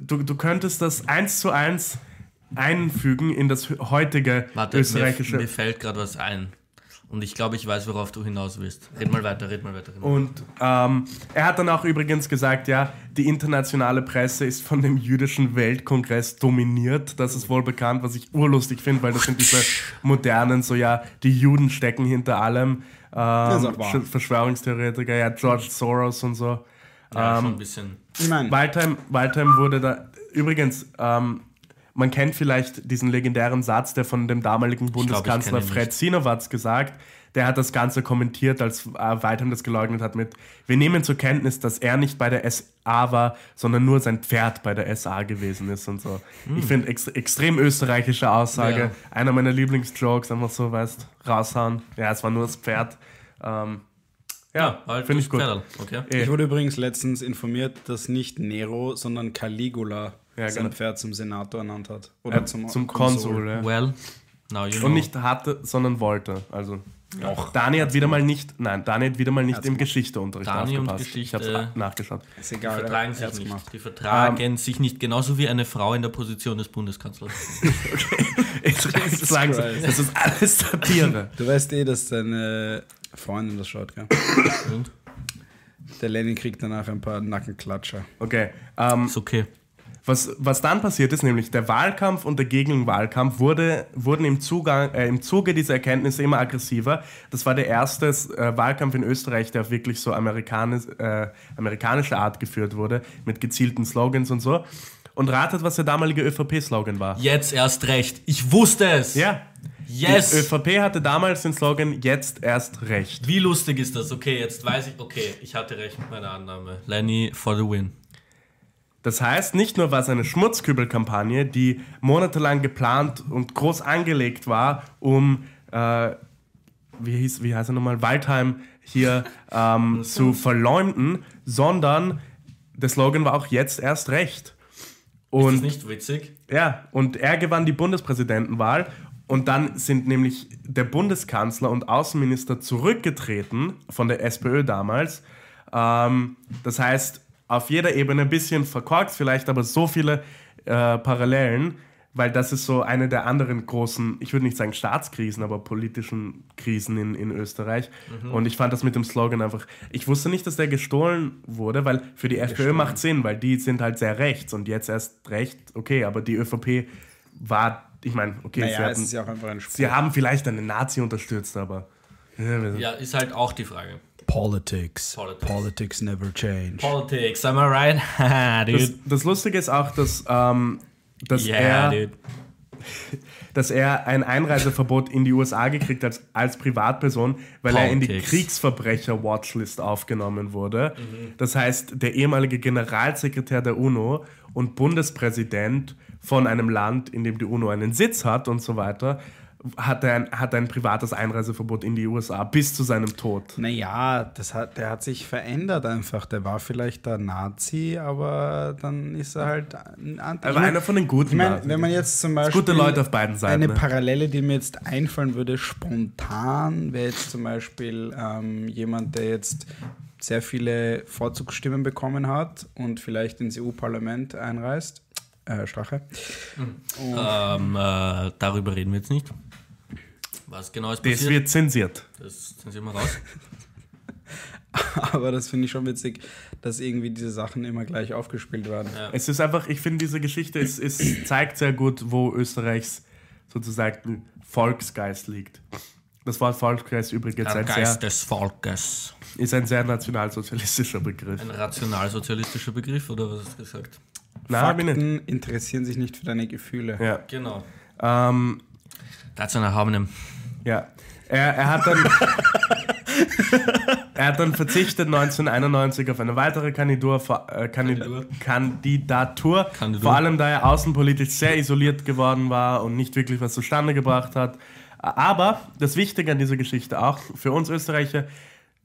du, du könntest das eins zu eins einfügen in das heutige Warte, mir, österreichische. mir fällt gerade was ein. Und ich glaube, ich weiß, worauf du hinaus willst. Red mal weiter, red mal weiter. Red mal. Und ähm, er hat dann auch übrigens gesagt, ja, die internationale Presse ist von dem jüdischen Weltkongress dominiert. Das ist wohl bekannt, was ich urlustig finde, weil das sind diese modernen, so ja, die Juden stecken hinter allem. ist auch Ähm, Verschwörungstheoretiker, ja, George Soros und so. ja, ähm, schon ein bisschen. Ich meine, Waldheim, Waldheim wurde da. Übrigens, ähm, man kennt vielleicht diesen legendären Satz, der von dem damaligen Bundeskanzler ihn Fred. Sinowatz gesagt. Der hat das Ganze kommentiert, als äh, Waldheim das geleugnet hat mit: Wir nehmen zur Kenntnis, dass er nicht bei der SA war, sondern nur sein Pferd bei der SA gewesen ist und so. Ich finde ex extrem österreichische Aussage. Ja. Einer meiner Lieblingsjokes, einfach so, weißt, raushauen. Ja, es war nur das Pferd. Ähm, ja, halt finde ich gut. Okay. Eh. ich wurde übrigens letztens informiert, dass nicht Nero, sondern Caligula Ja, sein genau. Pferd zum Senator ernannt hat. Oder Äh, zum, zum Konsul, ja. Well, now you know. Und nicht hatte, sondern wollte. Also. Doch. Dani hat wieder mal nicht, nein, Dani hat wieder mal nicht im gemacht. Geschichteunterricht Dani und aufgepasst. ich Geschichte- habe nachgeschaut. Ist Die egal. vertragen er sich nicht. gemacht. Die vertragen Ähm, sich nicht, genauso wie eine Frau in der Position des Bundeskanzlers. Jetzt reicht's langsam. Christ. Das ist alles Satire. Du weißt eh, dass deine Freundin das schaut, gell? Und? Der Lenin kriegt danach ein paar Nackenklatscher. Okay. Ähm, Ist okay. Was, was dann passiert ist, nämlich der Wahlkampf und der Gegenwahlkampf wurde, wurden im, Zugang, äh, im Zuge dieser Erkenntnisse immer aggressiver. Das war der erste äh, Wahlkampf in Österreich, der auf wirklich so amerikanisch, äh, amerikanische Art geführt wurde, mit gezielten Slogans und so. Und ratet, was der damalige ÖVP-Slogan war. Jetzt erst recht. Ich wusste es. Ja, Yes! Die ÖVP hatte damals den Slogan Jetzt erst recht. Wie lustig ist das? Okay, jetzt weiß ich, okay, ich hatte recht mit meiner Annahme. Lenny for the win. Das heißt, nicht nur war es eine Schmutzkübelkampagne, die monatelang geplant und groß angelegt war, um, äh, wie, hieß, wie heißt er nochmal, Waldheim hier ähm, zu verleumden, sondern der Slogan war auch jetzt erst recht. Ist Und das nicht witzig? ja, und er gewann die Bundespräsidentenwahl und dann sind nämlich der Bundeskanzler und Außenminister zurückgetreten von der SPÖ damals. Ähm, das heißt, auf jeder Ebene ein bisschen verkorkst, vielleicht aber so viele äh, Parallelen, weil das ist so eine der anderen großen, ich würde nicht sagen Staatskrisen, aber politischen Krisen in, in Österreich. Und ich fand das mit dem Slogan einfach, ich wusste nicht, dass der gestohlen wurde, weil für die FPÖ macht Sinn, weil die sind halt sehr rechts und jetzt erst recht, okay, aber die ÖVP war, ich meine, okay, sie, Naja, es hatten, ist ja auch einfach ein Spruch. sie haben vielleicht einen Nazi unterstützt, aber Ja, ist halt auch die Frage. Politics. Politics. Politics never change. Politics, am I right? Haha, das, dude. das Lustige ist auch, dass, ähm, dass Yeah, er dude. dass er ein Einreiseverbot in die USA gekriegt hat als Privatperson, weil er in die Politics. Kriegsverbrecher-Watchlist aufgenommen wurde. Das heißt, der ehemalige Generalsekretär der UNO und Bundespräsident von einem Land, in dem die UNO einen Sitz hat und so weiter, hat ein, hat ein privates Einreiseverbot in die USA bis zu seinem Tod. Naja, das hat, der hat sich verändert einfach. Der war vielleicht der Nazi, aber dann ist er halt ein Anti. Er war einer von den guten Ich meine, wenn man jetzt zum Beispiel. Gute Leute auf beiden Seiten, Eine ne? Parallele, die mir jetzt einfallen würde, spontan, wäre jetzt zum Beispiel ähm, jemand, der jetzt sehr viele Vorzugsstimmen bekommen hat und vielleicht ins EU-Parlament einreist. Äh, Strache. Ähm, äh, darüber reden wir jetzt nicht. Was genau ist Das passiert? wird zensiert. Das Sie mal raus. Aber das finde ich schon witzig, dass irgendwie diese Sachen immer gleich aufgespielt werden. Ja. Es ist einfach, ich finde, diese Geschichte es, es zeigt sehr gut, wo Österreichs sozusagen Volksgeist liegt. Das Wort Volksgeist übrigens Der ein Geist sehr, des Volkes. ist ein sehr nationalsozialistischer Begriff. Ein rationalsozialistischer Begriff, oder was hast du gesagt? Ich. Fakten interessieren sich nicht für deine Gefühle. Ja. Genau. Ähm, Dazu haben wir ja. Er, er hat dann. er hat dann verzichtet 1991 auf eine weitere Kandidatur, vor- äh, Kandid Kandidatur. Kandidatur, Kandidatur. vor allem da er außenpolitisch sehr isoliert geworden war und nicht wirklich was zustande gebracht hat. Aber das Wichtige an dieser Geschichte auch für uns Österreicher,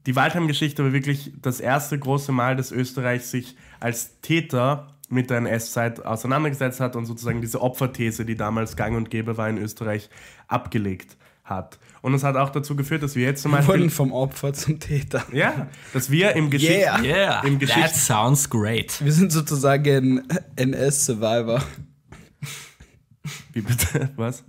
die Waldheim-Geschichte war wirklich das erste große Mal, dass Österreich sich als Täter mit der NS-Zeit auseinandergesetzt hat und sozusagen diese Opferthese, die damals gang und gäbe war in Österreich, abgelegt hat. Und es hat auch dazu geführt, dass wir jetzt zum Wir Beispiel, wurden vom Opfer zum Täter. ja, dass wir im Geschichte, Yeah. Yeah, Im Geschicht- that sounds great. Wir sind sozusagen NS-Survivor. wie bitte, was?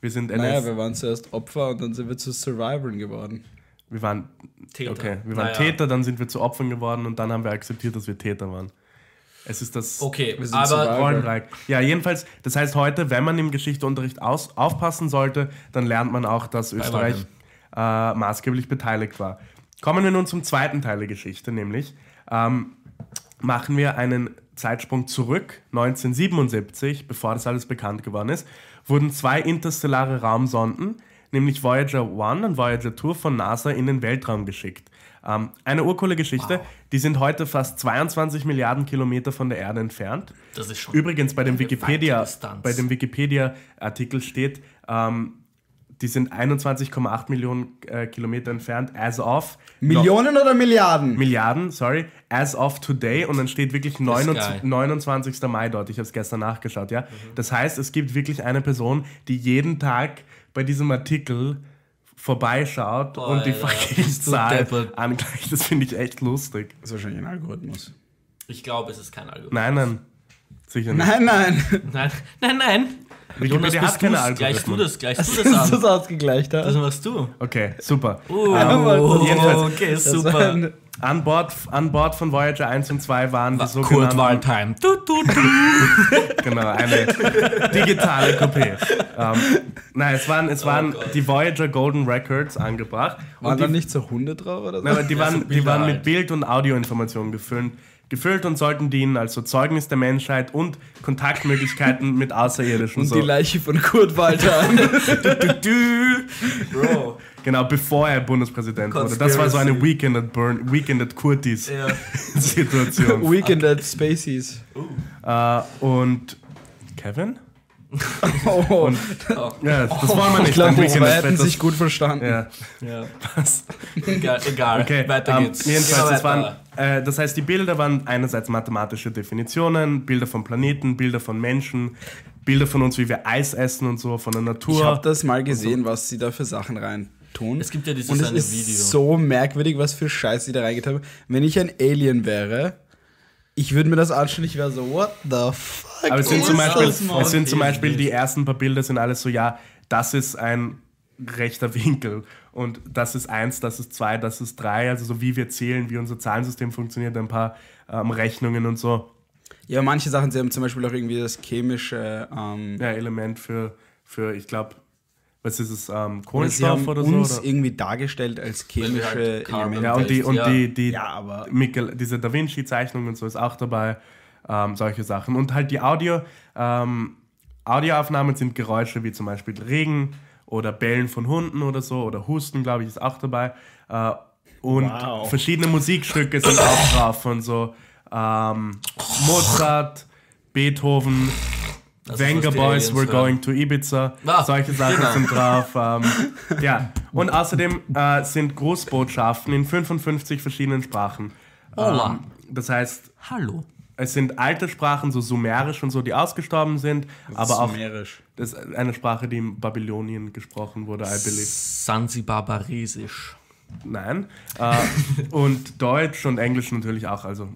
Wir sind NS, Naja, wir waren zuerst Opfer und dann sind wir zu Survivoren geworden. wir waren, Täter. okay, wir waren Naja. Täter, dann sind wir zu Opfern geworden und dann haben wir akzeptiert, dass wir Täter waren. Es ist das Okay, Wir sind aber. Rollendreieck. Ja, jedenfalls, das heißt heute, wenn man im Geschichteunterricht aus, aufpassen sollte, dann lernt man auch, dass Österreich äh, maßgeblich beteiligt war. Kommen wir nun zum zweiten Teil der Geschichte, nämlich ähm, machen wir einen Zeitsprung zurück. 1977, bevor das alles bekannt geworden ist, wurden zwei interstellare Raumsonden, nämlich Voyager 1 und Voyager 2 von NASA in den Weltraum geschickt. Ähm, eine urcoole Geschichte. Die sind heute fast 22 Milliarden Kilometer von der Erde entfernt. das ist schon. Übrigens bei dem Wikipedia, bei dem Wikipedia-Artikel steht, ähm, die sind 21,8 Millionen äh, Kilometer entfernt as of Millionen oder Milliarden? Milliarden, sorry, as of today und dann steht wirklich ist 29, geil. 29. Mai dort. Ich habe es gestern nachgeschaut, ja. Mhm. Das heißt, es gibt wirklich eine Person, die jeden Tag bei diesem Artikel vorbeischaut Boah, und die Alter, fucking bist du Zahl deppert. angleicht. Das finde ich echt lustig. Das ist wahrscheinlich ein Algorithmus. Ich glaube, es ist kein Algorithmus. Nein, nein, sicher nicht. Nein, nein. Nein, nein, nein. Wikipedia Jonas, hat keine du's? Gleichst du Algorithmen. das, gleichst du Das das ist an. das ausgegleicht, Das ja? machst du. Okay, super. Uh, aber- jedenfalls- okay, Das super. An Bord, an Bord von Voyager 1 und 2 waren die Kurt sogenannten... Waldheim. Du, du, du. Genau, eine digitale Kopie. Ähm, nein, es waren, es waren Gott. die Voyager Golden Records angebracht. Waren Und da die, nicht so Hunde drauf oder so? nein, aber die, Ja, waren, so die waren mit halt. Bild- und Audioinformationen gefüllt, gefüllt und sollten dienen als so Zeugnis der Menschheit und Kontaktmöglichkeiten mit Außerirdischen. Und so. die Leiche von Kurt Walter. Bro. Genau, bevor er Bundespräsident wurde. Das war so eine Weekend at, Burn, Weekend at Kurtis Ja. Situation. Weekend at Spaceys. äh, und Kevin? Oh, Ja, das wollen wir nicht. ich glaube, at hätten sich gut verstanden. Ja. ja. Was? Egal, egal. Okay, weiter ähm, geht's. jedenfalls, das, waren, äh, das heißt, die Bilder waren einerseits mathematische Definitionen, Bilder von Planeten, Bilder von Menschen, Bilder von uns, wie wir Eis essen und so, von der Natur. Ich habe das mal gesehen, was sie da für Sachen rein tun. Es gibt ja dieses Und es eine ist Video. so merkwürdig, was für Scheiß sie da reingetan haben. Wenn ich ein Alien wäre, ich würde mir das anschauen, ich wäre so, what the fuck? Aber es sind, zum Beispiel, es sind zum Beispiel die ersten paar Bilder sind alles so, ja, das ist ein rechter Winkel und das ist eins, das ist zwei, das ist drei, also so wie wir zählen, wie unser Zahlensystem funktioniert, ein paar ähm, Rechnungen und so. Ja, manche Sachen, sie haben zum Beispiel auch irgendwie das chemische, ähm, Ja, Element für, für ich glaube, was ist es, ähm, oder sie Kohlenstoff haben oder uns so? Oder? irgendwie dargestellt als chemische halt Elemente. Ja, und die, und Ja. die, die Ja, aber- Michael, diese Da Vinci-Zeichnung und so ist auch dabei, ähm, solche Sachen. Und halt die Audio, ähm, Audioaufnahmen sind Geräusche wie zum Beispiel Regen oder Bellen von Hunden oder so oder Husten, glaube ich, ist auch dabei. Äh, und Wow. verschiedene Musikstücke sind auch drauf von so ähm, Mozart, Beethoven, Ist, Venga Boys, Aliens We're. Going to Ibiza. Ah, Solche Sachen genau. sind drauf. Ähm, ja. Und außerdem äh, sind Grußbotschaften in 55 verschiedenen Sprachen. Hola. Ähm, das heißt, Hallo. es sind alte Sprachen, so sumerisch und so, die ausgestorben sind, aber auch Sumerisch. das ist eine Sprache, die in Babylonien gesprochen wurde, I believe. Sansibarbaresisch. Nein. Äh, und Deutsch und Englisch natürlich auch. Also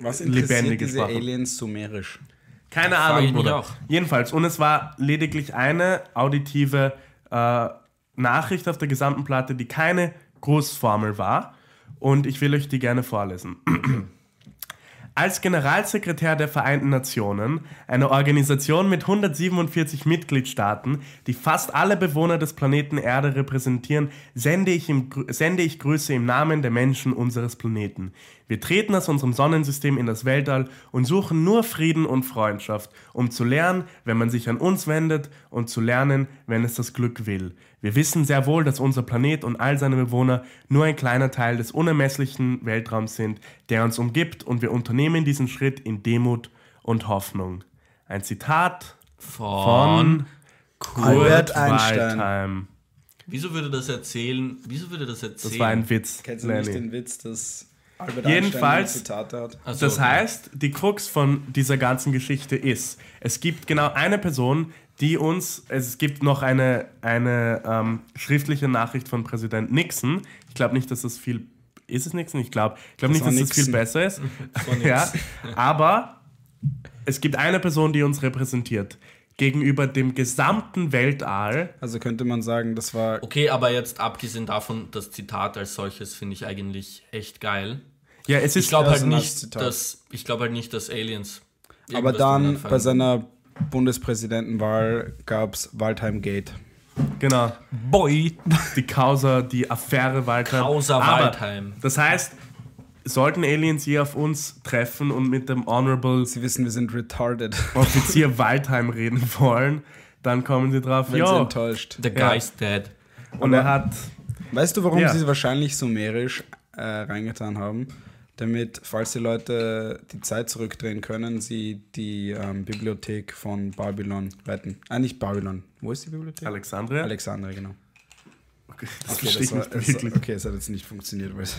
Was Lebendige interessiert diese Sprache. Aliens sumerisch? Keine ich Ahnung, Bruder. auch. Jedenfalls, und es war lediglich eine auditive äh, Nachricht auf der gesamten Platte, die keine Grußformel war. Und ich will euch die gerne vorlesen. Als Generalsekretär der Vereinten Nationen, eine Organisation mit 147 Mitgliedstaaten, die fast alle Bewohner des Planeten Erde repräsentieren, sende ich, im, sende ich Grüße im Namen der Menschen unseres Planeten. Wir treten aus unserem Sonnensystem in das Weltall und suchen nur Frieden und Freundschaft, um zu lernen, wenn man sich an uns wendet und zu lernen, wenn es das Glück will. Wir wissen sehr wohl, dass unser Planet und all seine Bewohner nur ein kleiner Teil des unermesslichen Weltraums sind, der uns umgibt, und wir unternehmen diesen Schritt in Demut und Hoffnung. Ein Zitat Von. von Albert Kurt Einstein. Waldheim. Wieso würde das erzählen? Wieso würde das erzählen? Das war ein Witz. Kennst du nicht Lenny. den Witz, dass Albert Jedenfalls- Einstein Zitate hat? So, Das okay. heißt, die Krux von dieser ganzen Geschichte ist, es gibt genau eine Person, die uns, es gibt noch eine, eine ähm, schriftliche Nachricht von Präsident Nixon. Ich glaube nicht, dass das viel, ist es Nixon? Ich glaube ich glaub Das nicht, dass das viel besser ist. ja, aber es gibt eine Person, die uns repräsentiert. Gegenüber dem gesamten Weltall. Also könnte man sagen, das war Okay, aber jetzt abgesehen davon, das Zitat als solches finde ich eigentlich echt geil. Ja, es ist Ich glaube halt nicht, Zitat. dass ich glaube halt nicht, dass Aliens. Aber dann bei seiner Bundespräsidentenwahl gab es Waldheim Gate. Genau. Boy. die Causa, die Affäre Waldheim. Causa Aber Waldheim. Das heißt, sollten Aliens je auf uns treffen und mit dem Honorable Sie wissen, wir sind retarded. Offizier Waldheim reden wollen, dann kommen sie drauf, Wenn sie ja. enttäuscht. The guy's dead. Und er hat, Weißt du, warum Ja. sie wahrscheinlich sumerisch äh, reingetan haben? Damit, falls die Leute die Zeit zurückdrehen können, sie die ähm, Bibliothek von Babylon retten. Ah, nicht Babylon. Wo ist die Bibliothek? Alexandria. Alexandria, genau. Okay, das Okay, verstehe das ich war, nicht es, wirklich. okay, es hat jetzt nicht funktioniert. Weil es-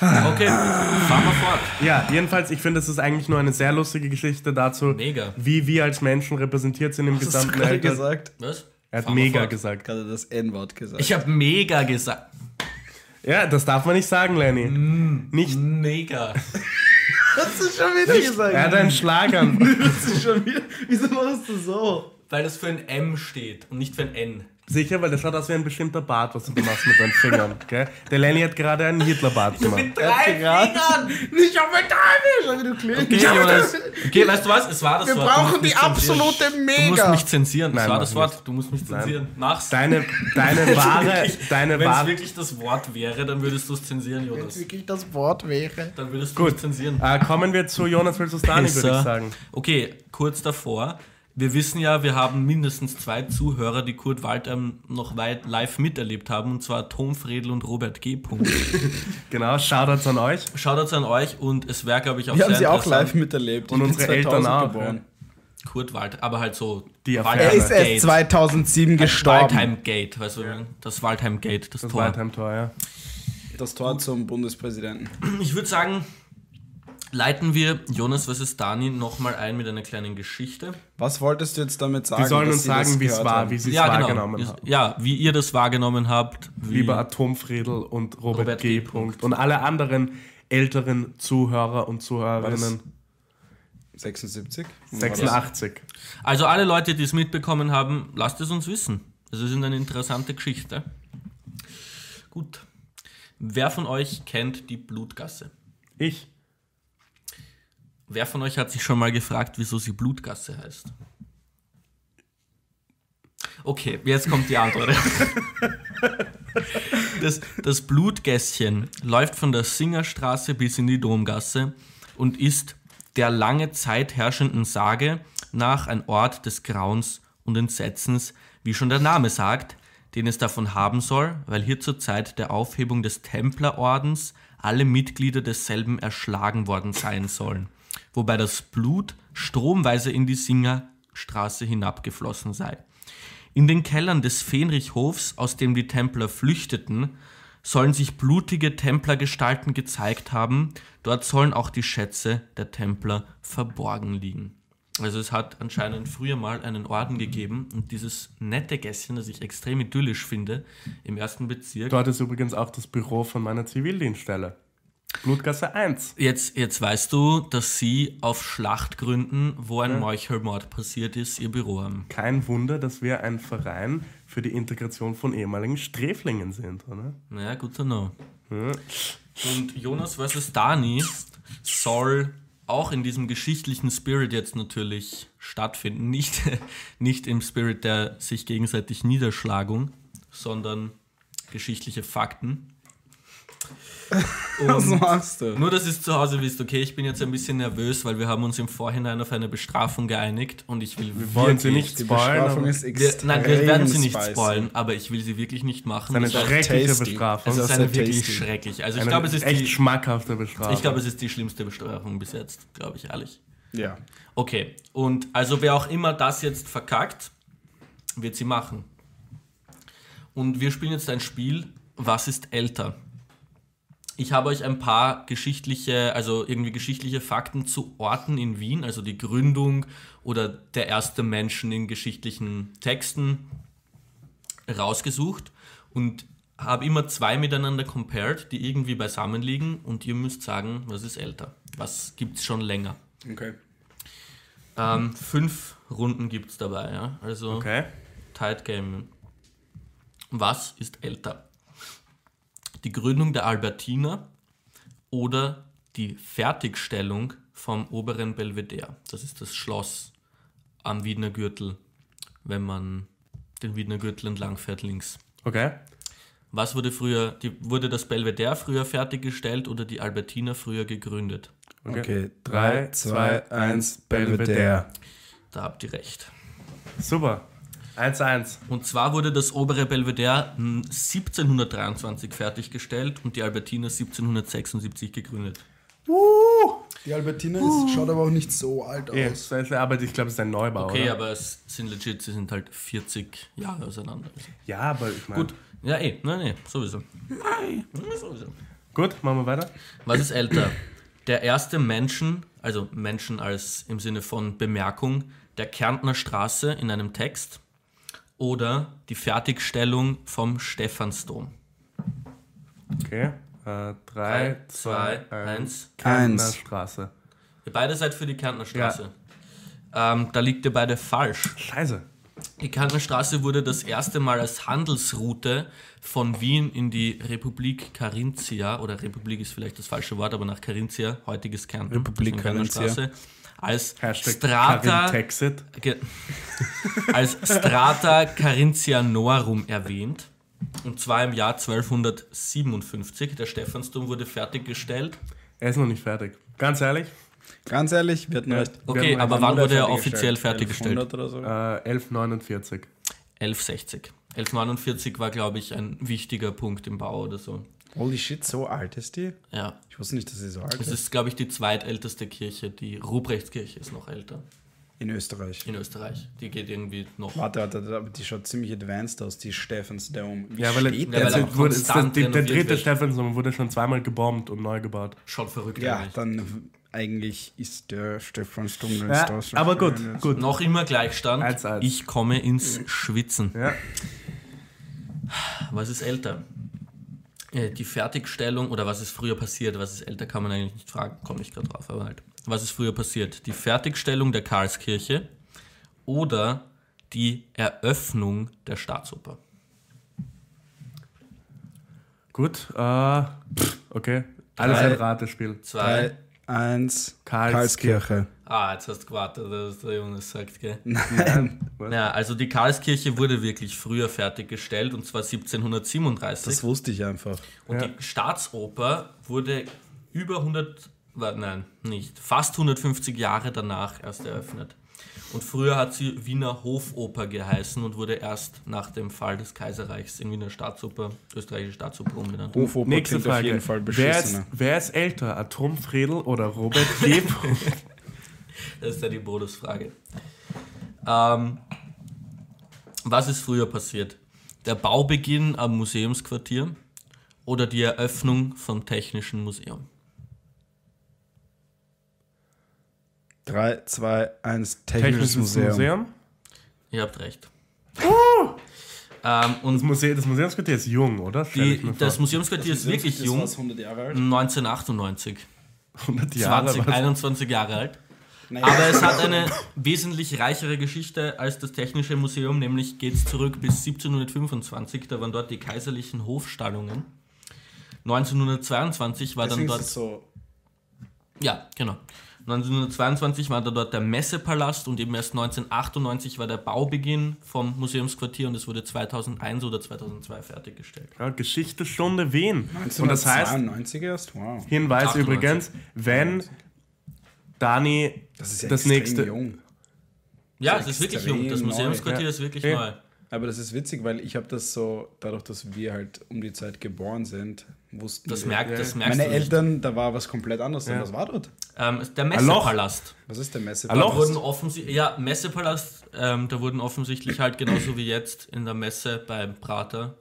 Okay, fahren wir fort. Ja, jedenfalls, ich finde, es ist eigentlich nur eine sehr lustige Geschichte dazu, Mega. wie wir als Menschen repräsentiert sind im Hast du gesamten gerade Weltall. gesagt? Was? Er hat Fahren mega gesagt. Gerade das N-Wort gesagt. Ich habe mega gesagt. Ja, das darf man nicht sagen, Lenny. Nicht. Mega. hast du schon wieder gesagt. Er hat einen Schlag an. hast du schon wieder. Wieso machst du so? weil das für ein M steht und nicht für ein N. Sicher, weil das schaut aus wie ein bestimmter Bart, was du da machst mit deinen Fingern. Gell? Der Lenny hat gerade einen Hitlerbart gemacht. drei Fingern! Ich hab mit drei du klingst. Okay, Jonas. Okay, weißt du was? Es war das Wir Wort. Du brauchen die absolute Du musst Mega. mich zensieren. Das Nein, war mach das Wort. Du musst mich zensieren. Mach's. Deine, deine wahre, deine Wenn es wirklich das Wort wäre, dann würdest du es zensieren, Wenn Jonas. es wirklich das Wort wäre. Dann würdest du Gut. es zensieren. Äh, kommen wir zu Jonas Wilson Stani, würde ich sagen. Okay, kurz davor. Wir wissen ja, wir haben mindestens zwei Zuhörer, die Kurt Waldheim noch weit live miterlebt haben, und zwar Tom Fredel und Robert G. Genau, Shoutouts an euch. Schaut an euch und es wäre, glaube ich, auch Wir haben sehr sie auch live miterlebt. Und unsere Eltern auch, geboren. Kurt Wald, aber halt so Die Waldheim Affäre. Er ist erst 2007 gestorben. Waldheim Gate, weißt du, das Waldheim Gate, das, Das Tor. Waldheim-Tor, ja. Das Tor zum Bundespräsidenten. Ich würde sagen, leiten wir Jonas vs. Dani nochmal ein mit einer kleinen Geschichte. Was wolltest du jetzt damit sagen? Die sollen uns sie sagen, wie es war, haben? wie sie es Ja, wahrgenommen genau. haben. Ja, wie ihr das wahrgenommen habt. Wie, Lieber Atomfredel und Robert, Robert G. G. Punkt. Und alle anderen älteren Zuhörer und Zuhörerinnen. 76? 86. Also alle Leute, die es mitbekommen haben, lasst es uns wissen. Das ist eine interessante Geschichte. Gut. Wer von euch kennt die Blutgasse? Ich. Wer von euch hat sich schon mal gefragt, wieso sie Blutgasse heißt? Okay, jetzt kommt die Antwort. Das, das Blutgässchen läuft von der Singerstraße bis in die Domgasse und ist der lange Zeit herrschenden Sage nach ein Ort des Grauens und Entsetzens, wie schon der Name sagt, den es davon haben soll, weil hier zur Zeit der Aufhebung des Templerordens alle Mitglieder desselben erschlagen worden sein sollen, wobei das Blut stromweise in die Singerstraße hinabgeflossen sei. In den Kellern des Fenrichhofs, aus dem die Templer flüchteten, sollen sich blutige Templergestalten gezeigt haben. Dort sollen auch die Schätze der Templer verborgen liegen. Also es hat anscheinend früher mal einen Orden gegeben und dieses nette Gässchen, das ich extrem idyllisch finde, im ersten Bezirk. Dort ist übrigens auch das Büro von meiner Zivildienststelle. Blutgasse 1. Jetzt, jetzt weißt du, dass sie auf Schlachtgründen, wo ein Meuchelmord passiert ist, ihr Büro haben. Kein Wunder, dass wir ein Verein für die Integration von ehemaligen Sträflingen sind, oder? Naja, gut to know. Und Jonas vs. Dani soll auch in diesem geschichtlichen Spirit jetzt natürlich stattfinden. Nicht, nicht im Spirit der sich gegenseitig Niederschlagung, sondern geschichtliche Fakten. Was machst du? nur, dass ihr es zu Hause wisst, okay, ich bin jetzt ein bisschen nervös, weil wir haben uns im Vorhinein auf eine Bestrafung geeinigt und ich will Wir wollen sie wirklich- nicht Die spoilern. Bestrafung ist wir, nein, wir werden sie nicht spicy. spoilen, aber ich will sie wirklich nicht machen. Das ist eine schreckliche tasty. Bestrafung. es ist eine wirklich tasty. schrecklich. Also ich Eine glaube, es ist echt die, schmackhafte Bestrafung. ich glaube, es ist die schlimmste Bestrafung bis jetzt, glaube ich ehrlich. Ja. Okay, und also wer auch immer das jetzt verkackt, wird sie machen. Und wir spielen jetzt ein Spiel, was ist älter? Ich habe euch ein paar geschichtliche, also irgendwie geschichtliche Fakten zu Orten in Wien, also die Gründung oder der erste Menschen in geschichtlichen Texten rausgesucht und habe immer zwei miteinander compared, die irgendwie beisammen liegen und ihr müsst sagen, was ist älter? Was gibt es schon länger? Okay. Ähm, fünf Runden gibt es dabei, ja. Also Okay. Tight Game. Was ist älter? Die Gründung der Albertiner oder die Fertigstellung vom oberen Belvedere? Das ist das Schloss am Wiener Gürtel, wenn man den Wiener Gürtel entlang fährt links. Okay. Was wurde früher, die, wurde das Belvedere früher fertiggestellt oder die Albertiner früher gegründet? Okay. 3, 2, 1, Belvedere. Da habt ihr recht. Super. 1-1. Und zwar wurde das obere Belvedere hm, 1723 fertiggestellt und die Albertiner 1776 gegründet. Die Albertina ist, schaut aber auch nicht so alt Ja, aus. das ist- aber ich glaube, es ist ein Neubau. Okay, oder? aber es sind legit, sie sind halt 40 Jahre auseinander. Ja, aber ich meine. Gut, ja eh, nein, nee, sowieso. Nein, sowieso. Gut, machen wir weiter. Was ist älter? Der erste Menschen, also Menschen als im Sinne von Bemerkung, der Kärntner Straße in einem Text oder die Fertigstellung vom Stephansdom? Okay. 3, 2, 1. eins. Eins. Straße. Ihr beide seid für die Kärntner Straße. Ähm, da liegt ihr beide falsch. Scheiße. Die Kärntnerstraße wurde das erste Mal als Handelsroute von Wien in die Republik Carinthia, oder Republik ist vielleicht das falsche Wort, aber nach Carinthia, heutiges Kärnten, Republik deswegen Kärntnerstraße, Carinthia. Als Hashtag Strata, als Strata Carinthianorum erwähnt. Und zwar im Jahr 1257. Der Stephansdom wurde fertiggestellt. Er ist noch nicht fertig. Ganz ehrlich, Ganz ehrlich, wir hatten Ja. recht. Okay, haben aber Wann wurde er offiziell fertiggestellt? 1100 oder so? äh, 1149. 1160. 1149 war, glaube ich, ein wichtiger Punkt im Bau oder so. Holy shit, so alt ist die? Ja. Ich wusste nicht, dass sie so alt Es ist. ist, glaube ich, die zweitälteste Kirche. Die Ruprechtskirche ist noch älter In Österreich. in Österreich. Die geht irgendwie noch. Warte, warte, warte, aber die schaut ziemlich advanced aus, die Stephansdom. Wie Ja, weil, steht Ja, weil der? jetzt wurde, ist das, die, der dritte wird. Stephansdom wurde schon zweimal gebombt und neu gebaut. Schon verrückt Ja, eigentlich. dann eigentlich ist der Stephansdom Ja, aber gut, gut. Noch immer Gleichstand. Eins, eins. Ich komme ins Schwitzen. Ja. Was ist älter? Äh, Die Fertigstellung oder was ist früher passiert? Was ist älter, kann man eigentlich nicht fragen, komme ich gerade drauf, aber halt. Was ist früher passiert? Die Fertigstellung der Karlskirche oder die Eröffnung der Staatsoper? Gut, äh, okay. Alles Drei. ein Ratespiel. Zwei. 3, 1, Karlskirche. Karlskirche. Ah, jetzt hast du gewartet, dass der Jonas sagt, gell? Nein, Ja, also die Karlskirche wurde wirklich früher fertiggestellt und zwar das 1737. wusste ich einfach. Und Ja. die Staatsoper wurde über 100, wa- nein, nicht, fast 150 Jahre danach erst eröffnet. Und früher hat sie Wiener Hofoper geheißen und wurde erst nach dem Fall des Kaiserreichs in Wiener Staatsoper, österreichische Staatsoper umbenannt. Hofoper Nächste klingt auf Frage. jeden Fall Wer ist, beschissener. wer ist älter, Atom Fredel oder Robert G. Das ist ja die Bonusfrage. Ähm, was ist früher passiert? Der Baubeginn am Museumsquartier oder die Eröffnung vom Technischen Museum? 3, 2, 1, Technisches Technisches Museum. Museum. Ihr habt recht. Ähm, Das, und Muse das Museumsquartier ist jung, oder? Die, ich mir das vor. Museumsquartier ist wirklich jung. 100 Jahre alt? 1998. 100 Jahre. 20, was? 21 Jahre alt. Naja. Aber es hat eine wesentlich reichere Geschichte als das Technische Museum, nämlich geht es zurück bis 1725, da waren dort die kaiserlichen Hofstallungen. 1922 war dann Deswegen ist dort es so. Ja, genau. 1922 war da dort der Messepalast und eben erst 1998 war der Baubeginn vom Museumsquartier und es wurde 2001 oder 2002 fertiggestellt. Ja, Geschichtsstunde Wien. Und das heißt, 92 erst? Wow. Hinweis 98. übrigens, wenn Dani Das ist ja das nächste. jung. Ja, Das es ist ist wirklich jung. Das Museumsquartier ja. ist wirklich Ja. neu. Aber das ist witzig, weil ich habe das so, dadurch, dass wir halt um die Zeit geboren sind, wussten Das, wir. merkt, das merkst Meine du nicht. Eltern, da war was komplett anderes. Ja. Was war dort? Ähm, der. Messepalast. Was ist der Messe? Ein Loch? Da wurden offensichtlich, ja, Messepalast, ähm, da wurden offensichtlich halt genauso wie jetzt in der Messe beim Prater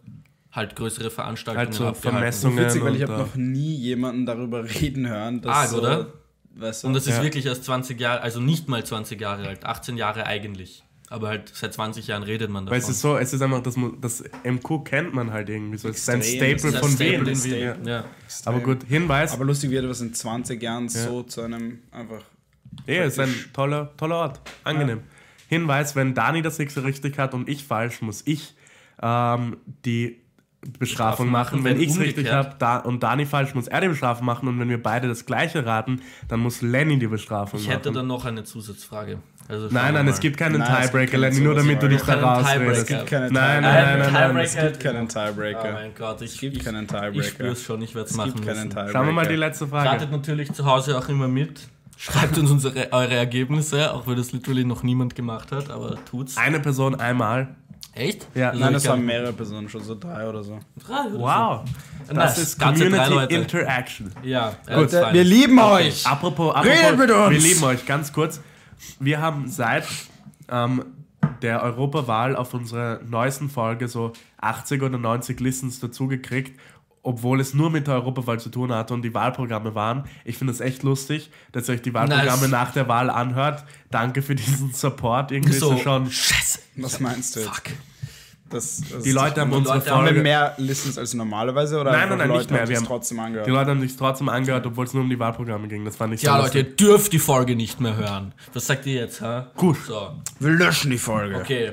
halt größere Veranstaltungen Halt so abgehalten. Vermessungen. Witzig, weil ich habe noch nie jemanden darüber reden hören, dass Arg, so, oder? Weißt du? Und das ist Ja. wirklich erst 20 Jahre, also nicht mal 20 Jahre alt, 18 Jahre eigentlich. Aber halt seit 20 Jahren redet man Weil davon. es ist so, es ist einfach, das, das MQ kennt man halt irgendwie so. Es ist ein Extrem. Staple von Das Wien. Staple Wien. Ja. Aber gut, Hinweis. Aber lustig, wie etwas in 20 Jahren so zu einem einfach. Ja, ist ein toller, toller Ort. Angenehm. Hinweis, wenn Dani das nächste richtig hat und ich falsch, muss ich ähm, die Bestrafung machen. Wenn ich es richtig habe da, und Dani falsch, muss er die Bestrafung machen. Und wenn wir beide das gleiche raten, dann muss Lenny die Bestrafung Ich machen. hätte dann noch eine Zusatzfrage. Also nein, nein, es gibt keinen Nein, Tiebreaker, Lenny, nur damit du dich da rausredest. Keinen Es gibt keine Nein, nein, Tiebreaker. nein, nein, nein. Tiebreaker. Es gibt keinen Oh Tiebreaker. mein Gott, ich, Es gibt ich, keinen ich Tiebreaker. spür's schon, ich werde es machen keinen müssen. Tiebreaker. Schauen wir mal die letzte Frage. Ratet natürlich zu Hause auch immer mit. Schreibt uns unsere, eure Ergebnisse, auch wenn das literally noch niemand gemacht hat, aber tut's. Eine Person einmal. Echt? Ja. Also Nein, das waren mehrere Personen, schon so drei oder so. drei oder Wow. so. Das Nice. ist Ganze drei Community Leute. Interaction. Ja, Gut, äh, wir lieben Okay. euch! Apropos, Redet apropos mit uns! wir lieben euch, ganz kurz. Wir haben seit ähm, der Europawahl auf unserer neuesten Folge so 80 oder 90 Listens dazugekriegt, obwohl es nur mit der Europawahl zu tun hatte und die Wahlprogramme waren. Ich finde es echt lustig, dass ihr euch die Wahlprogramme Nice. nach der Wahl anhört. Danke für diesen Support. Irgendwie So, ist schon. Scheiße. Was meinst du? Fuck. Das, das Die Leute haben unsere Leute haben haben wir Folge. mehr Listens als normalerweise oder Nein, nein, nein, Leute nicht mehr. haben Wir es haben- trotzdem angehört? Die Leute haben sich trotzdem angehört, obwohl es nur um die Wahlprogramme ging. Das fand ich Ja, sehr Leute, ihr dürft die Folge nicht mehr hören. Was sagt ihr jetzt, ha? Gut. So, Wir löschen die Folge. okay.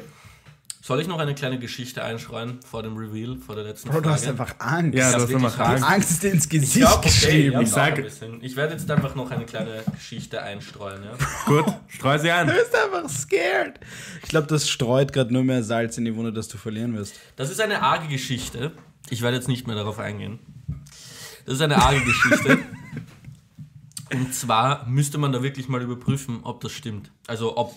Soll ich noch eine kleine Geschichte einschreuen vor dem Reveal, vor der letzten Bro, Frage? du hast einfach Angst. Ja, du hast einfach Angst. Angst. Ins Gesicht Ja, okay, geschrieben. Ich noch sag- ein bisschen. Ich werde jetzt einfach noch eine kleine Geschichte einstreuen. Ja? Gut, streu sie ein. Du bist einfach scared. Ich glaube, das streut gerade nur mehr Salz in die Wunde, dass du verlieren wirst. Das ist eine arge Geschichte. Ich werde jetzt nicht mehr darauf eingehen. Das ist eine arge Geschichte. Und zwar müsste man da wirklich mal überprüfen, ob das stimmt. Also ob.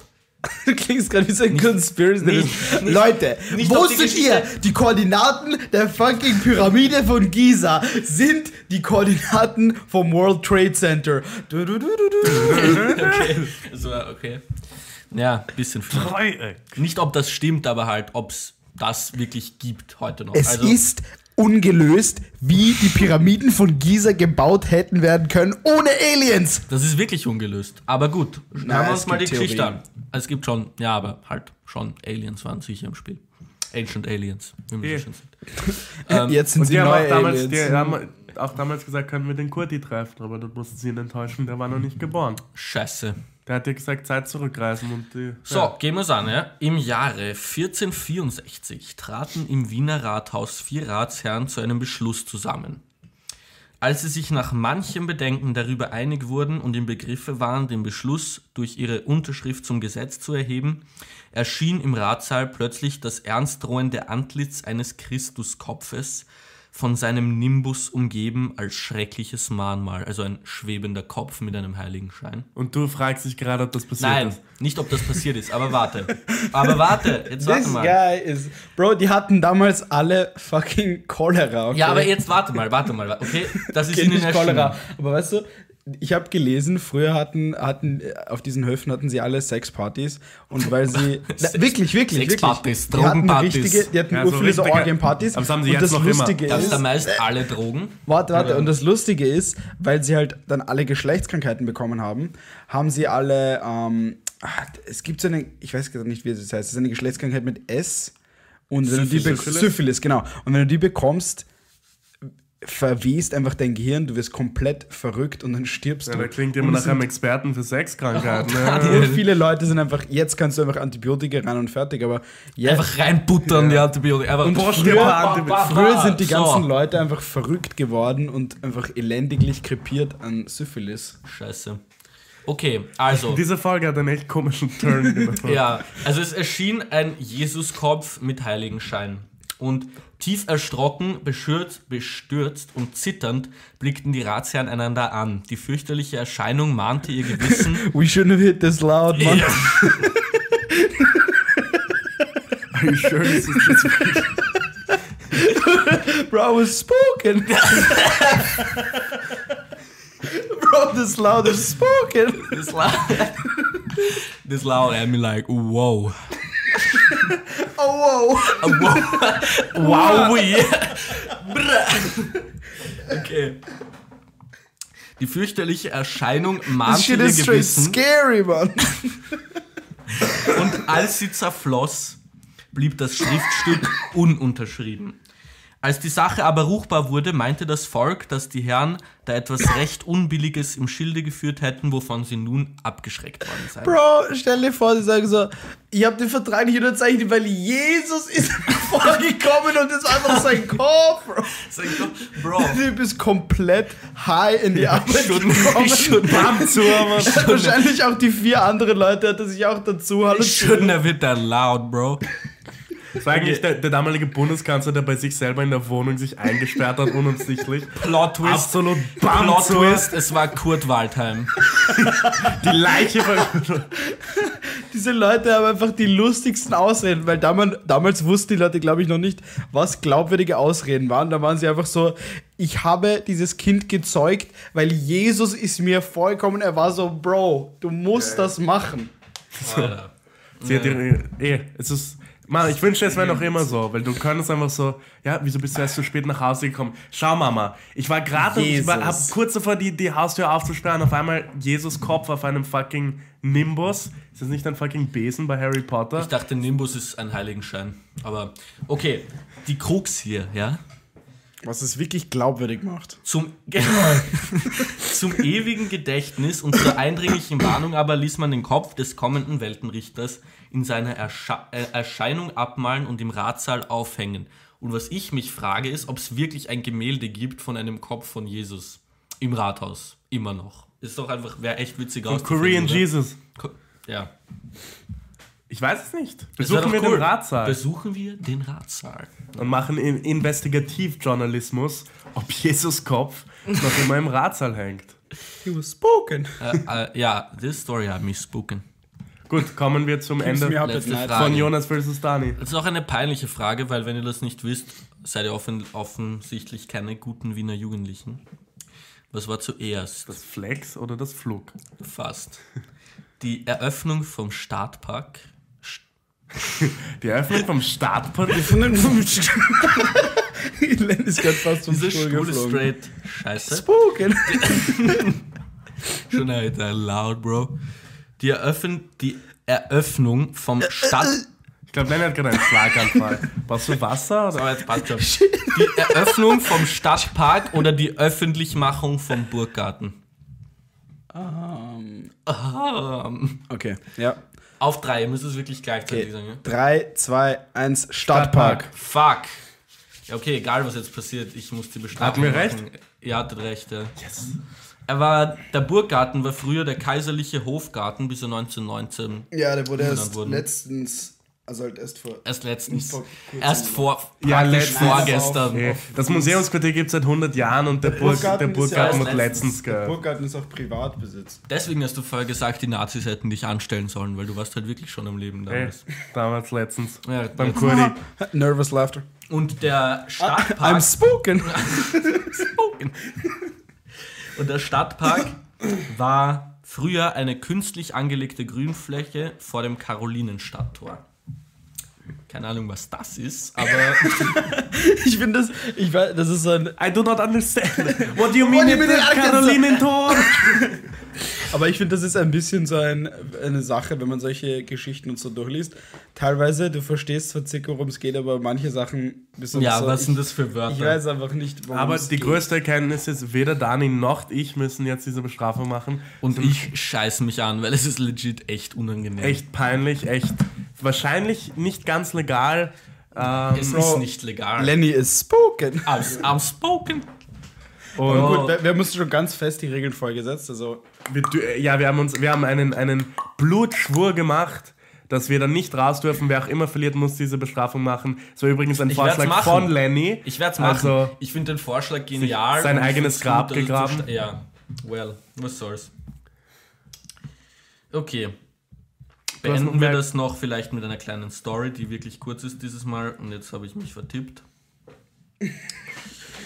Du klingst gerade wie so ein Conspiracy. nicht- nicht- Leute, nicht die wusstet ihr, die Koordinaten der fucking Pyramide von Giza sind die Koordinaten vom World Trade Center. Du, du, du, du, du. Okay. So, okay. Ja, bisschen. Dreieck. Nicht, ob das stimmt, aber halt, ob es das wirklich gibt heute noch. Es also, ist ungelöst, wie die Pyramiden von Giza gebaut hätten werden können ohne Aliens. Das ist wirklich ungelöst. Aber gut, schauen wir es uns mal die gibt Geschichte Theorien. an. Es gibt schon, ja, aber halt schon Aliens waren sicher im Spiel. Ancient Aliens, wie man so schön sagt. Jetzt sind Und sie die haben, auch neue damals, Aliens. die haben auch damals gesagt, können wir den Kurti treffen, aber dort mussten sie ihn enttäuschen, der war noch nicht geboren. Scheiße. Der hat dir gesagt, Zeit zurückreisen und die. So, ja. gehen wir es an. Ja? Im Jahre 1464 traten im Wiener Rathaus vier Ratsherren zu einem Beschluss zusammen. Als sie sich nach manchem Bedenken darüber einig wurden und im Begriffe waren, den Beschluss durch ihre Unterschrift zum Gesetz zu erheben, erschien im Ratssaal plötzlich das ernstdrohende Antlitz eines Christuskopfes, von seinem Nimbus umgeben als schreckliches Mahnmal, also ein schwebender Kopf mit einem Heiligenschein. Und du fragst dich gerade, ob das passiert Nein, ist. nicht ob das passiert ist, aber warte. Aber warte, jetzt warte This mal. guy is. Bro, die hatten damals alle fucking Cholera. Okay? Ja, aber jetzt warte mal, warte mal, okay? Das ist Okay, ihnen nicht. Cholera. Aber weißt du, ich habe gelesen, früher hatten, hatten äh, auf diesen Höfen hatten sie alle Sexpartys und weil sie na, wirklich, wirklich, Sexpartys, wirklich, die hatten Drogenpartys. richtige, die hatten Ja, ja, so viele so richtige- Orgienpartys. Aber das haben sie und jetzt das noch immer. Lustige Das ist da ist, meist alle Drogen. warte, warte, Oder? und das Lustige ist, weil sie halt dann alle Geschlechtskrankheiten bekommen haben, haben sie alle, ähm, ah, es gibt so eine, ich weiß gerade nicht, wie es heißt, es ist eine Geschlechtskrankheit mit S und wenn du die Syphilis? Syphilis, genau. Und wenn du die bekommst, verwest einfach dein Gehirn, du wirst komplett verrückt und dann stirbst Ja, du. da klingt immer nach einem Experten für Sexkrankheiten. Voll ne? viele Leute sind einfach, jetzt kannst du einfach Antibiotika rein und fertig, aber jetzt, Einfach reinbuttern, die Antibiotika. Einfach und Boah, früher, Ba, ba, früher sind die So. ganzen Leute einfach verrückt geworden und einfach elendiglich krepiert an Syphilis. Scheiße. Okay, also. Diese Folge hat einen echt komischen Turn. Ja, also es erschien ein Jesuskopf mit Heiligenschein. Und tief erschrocken, beschürt, bestürzt und zitternd blickten die Ratsherren einander an. Die fürchterliche Erscheinung mahnte ihr Gewissen. We shouldn't have hit this loud, man. Are you sure this is just Bro, I was spoken. Bro, this loud is spoken. this loud, this loud had me like, whoa. Oh, wow. Wow, Okay. Die fürchterliche Erscheinung mahnte ihr Gewissen. scary, man. Und als sie zerfloss, blieb das Schriftstück ununterschrieben. Als die Sache aber ruchbar wurde, meinte das Volk, dass die Herren da etwas recht Unbilliges im Schilde geführt hätten, wovon sie nun abgeschreckt worden seien. Bro, stell dir vor, sie sagen so, ich habe den Vertrag nicht unterzeichnet, weil Jesus ist vorgekommen und war einfach sein Kopf, Bro. Ich doch, Bro, Der Typ ist komplett high in die Arbeit schon, gekommen. schon, Bam zu, aber Wahrscheinlich auch die vier anderen Leute hat er sich auch dazu hallo shouldn't have hit that loud, bro. Das war eigentlich der, der damalige Bundeskanzler, der bei sich selber in der Wohnung sich eingesperrt hat, unabsichtlich. Plot Twist. Absolut bam Plot zu. Twist, es war Kurt Waldheim. Die Leiche von... Diese Leute haben einfach die lustigsten Ausreden, weil damals, damals wussten die Leute, glaube ich, noch nicht, was glaubwürdige Ausreden waren. Da waren sie einfach so, ich habe dieses Kind gezeugt, weil Jesus ist mir vollkommen, er war so, Bro, du musst das machen. Alter. Sie hat ihre, eh, es ist... Mann, ich wünschte, es wäre noch immer so, weil du könntest einfach so, ja, wieso bist du erst so spät nach Hause gekommen? Schau, Mama, ich war gerade, ich war, hab kurz davor, die, die Haustür aufzusperren, auf einmal Jesus Kopf auf einem fucking Nimbus. Ist das nicht ein fucking Besen bei Harry Potter? Ich dachte, Nimbus ist ein Heiligenschein. Aber okay, die Krux hier, ja, Was es wirklich glaubwürdig macht. Zum, zum ewigen Gedächtnis und zur eindringlichen Warnung aber ließ man den Kopf des kommenden Weltenrichters in seiner Ersche äh, Erscheinung abmalen und im Ratsaal aufhängen. Und was ich mich frage, ist, ob es wirklich ein Gemälde gibt von einem Kopf von Jesus im Rathaus. Immer noch. Ist doch einfach, wäre echt witzig aus. Korean Jesus. Ja. Ich weiß es nicht. Besuchen wir cool. den Ratssaal Besuchen wir den Ratsaal. und machen in Investigativjournalismus, ob Jesus Kopf noch immer im Ratssaal hängt. He was spoken. äh, äh, ja, this story hat mich spooken. Gut, kommen wir zum Ende von Jonas vs. Dani. Das ist auch eine peinliche Frage, weil wenn ihr das nicht wisst, seid ihr offen, offensichtlich keine guten Wiener Jugendlichen. Was war zuerst? Das Flex oder das Flug? Fast. Die Eröffnung vom Startpark. Die Eröffnung vom Startpunkt. Von den Len ist gerade fast vom Diese Stuhl Schwule geflogen. straight. Scheiße. Spoken. Schon Alter, loud, Bro. Die, Eröffn die Eröffnung vom Stadt. Ich glaube, Lenny hat gerade einen Schlaganfall. Brauchst du Wasser? Oder? Aber jetzt passt schon. Die Eröffnung vom Stadtpark oder die Öffentlichmachung vom Burggarten? Ähm, Ähm, okay, ja. auf drei, ihr müsst es wirklich gleichzeitig Okay. sagen. Ja? 3, 2, 1, Stadtpark. Fuck. Ja, okay, egal was jetzt passiert, ich muss die Bestrafung Hatten wir recht? Ihr hattet recht, ja. Er war, der Burggarten war früher der kaiserliche Hofgarten, bis er 1919 Ja, der wurde erst wurden. letztens, also halt erst vor. erst letztens, Vor erst vor, Ja, letztens. vorgestern. Okay. Das Museumsquartier gibt es seit 100 Jahren und der, Burg, der Burggarten ist Burggarten ja wird erst letztens Der Burggarten ist auch Privatbesitz. Deswegen hast du vorher gesagt, die Nazis hätten dich anstellen sollen, weil du warst halt wirklich schon am Leben damals. damals letztens. Ja, Beim Kurdi. Nervous laughter. Und der I'm Stadtpark, spoken. und der Stadtpark war früher eine künstlich angelegte Grünfläche vor dem Karolinenstadttor. Keine Ahnung, was das ist, aber Ich finde das, ich weiß, das ist so ein, I do not understand. What do you mean, do you mean? Karolinentor? aber ich finde, das ist ein bisschen so ein, eine Sache, wenn man solche Geschichten und so durchliest. Teilweise, du verstehst zwar circa, worum es geht, aber manche Sachen du ja, so, was ich, sind das für Wörter? Ich weiß einfach nicht, worum Aber die geht. größte Erkenntnis ist, weder Dani noch ich müssen jetzt diese Bestrafung machen. Und ich scheiße mich an, weil es ist legit echt unangenehm. Echt peinlich, echt. Wahrscheinlich nicht ganz legal. Ähm, Es ist nicht legal. Lenny ist spoken. I'm, I'm spoken. Und Aber gut, wir, wir haben uns schon ganz fest die Regeln vorgesetzt. Also, wir, ja, wir haben uns, wir haben einen, einen Blutschwur gemacht, dass wir dann nicht raus dürfen. Wer auch immer verliert, muss diese Bestrafung machen. Das war übrigens ein Ich Vorschlag von Lenny. Ich werde es machen. Also, ich finde den Vorschlag genial. sein eigenes Grab es gegraben. Ja, well, was soll's. Okay. Beenden wir das noch vielleicht mit einer kleinen Story, die wirklich kurz ist dieses Mal. Und jetzt habe ich mich vertippt.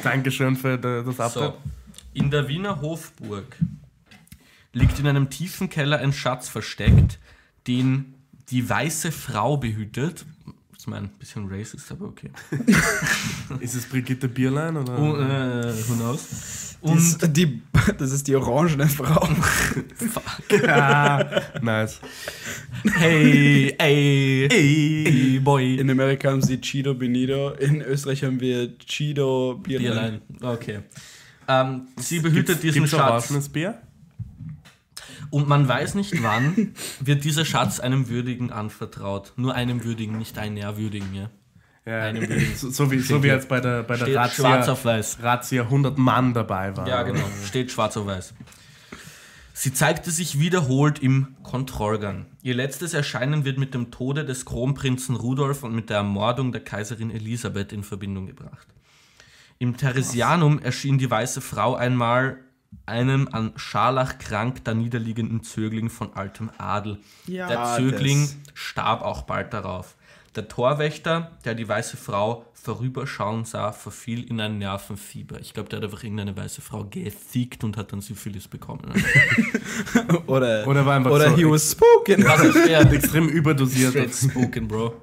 Dankeschön für das Update. So. In der Wiener Hofburg liegt in einem tiefen Keller ein Schatz versteckt, den die weiße Frau behütet. Ich meine, ein bisschen racist, aber okay. Ist es Brigitte Bierlein oder? Oh, äh, who knows? und Und die, das ist die orangene Frau. Ja, nice. hey, ey, Ey. hey, boy. In Amerika haben sie Chido Benito, in Österreich haben wir Chido Bierlein. Bierlein. Okay. Ähm, sie behütet Gibt's- diesen gibt's Schatz. Bier? Und man weiß nicht wann wird dieser Schatz einem Würdigen anvertraut. Nur einem Würdigen, nicht einem Ehrwürdigen, ja. Ja, so, so wie, so wie jetzt bei der, bei der Razzia. Razzia 100 Mann dabei waren. Ja, genau. Steht schwarz auf weiß. Sie zeigte sich wiederholt im Kontrollgang. Ihr letztes Erscheinen wird mit dem Tode des Kronprinzen Rudolf und mit der Ermordung der Kaiserin Elisabeth in Verbindung gebracht. Im Theresianum erschien die weiße Frau einmal einem an Scharlach krank da niederliegenden Zögling von altem Adel. Ja, der Zögling das- starb auch bald darauf. Der Torwächter, der die weiße Frau vorüberschauen sah, verfiel in ein Nervenfieber. Ich glaube, der hat einfach irgendeine weiße Frau gefickt und hat dann Syphilis bekommen. Oder, Oder war einfach oder so he was spoken. Was ist der? Extrem überdosiert. Straight spoken, Bro.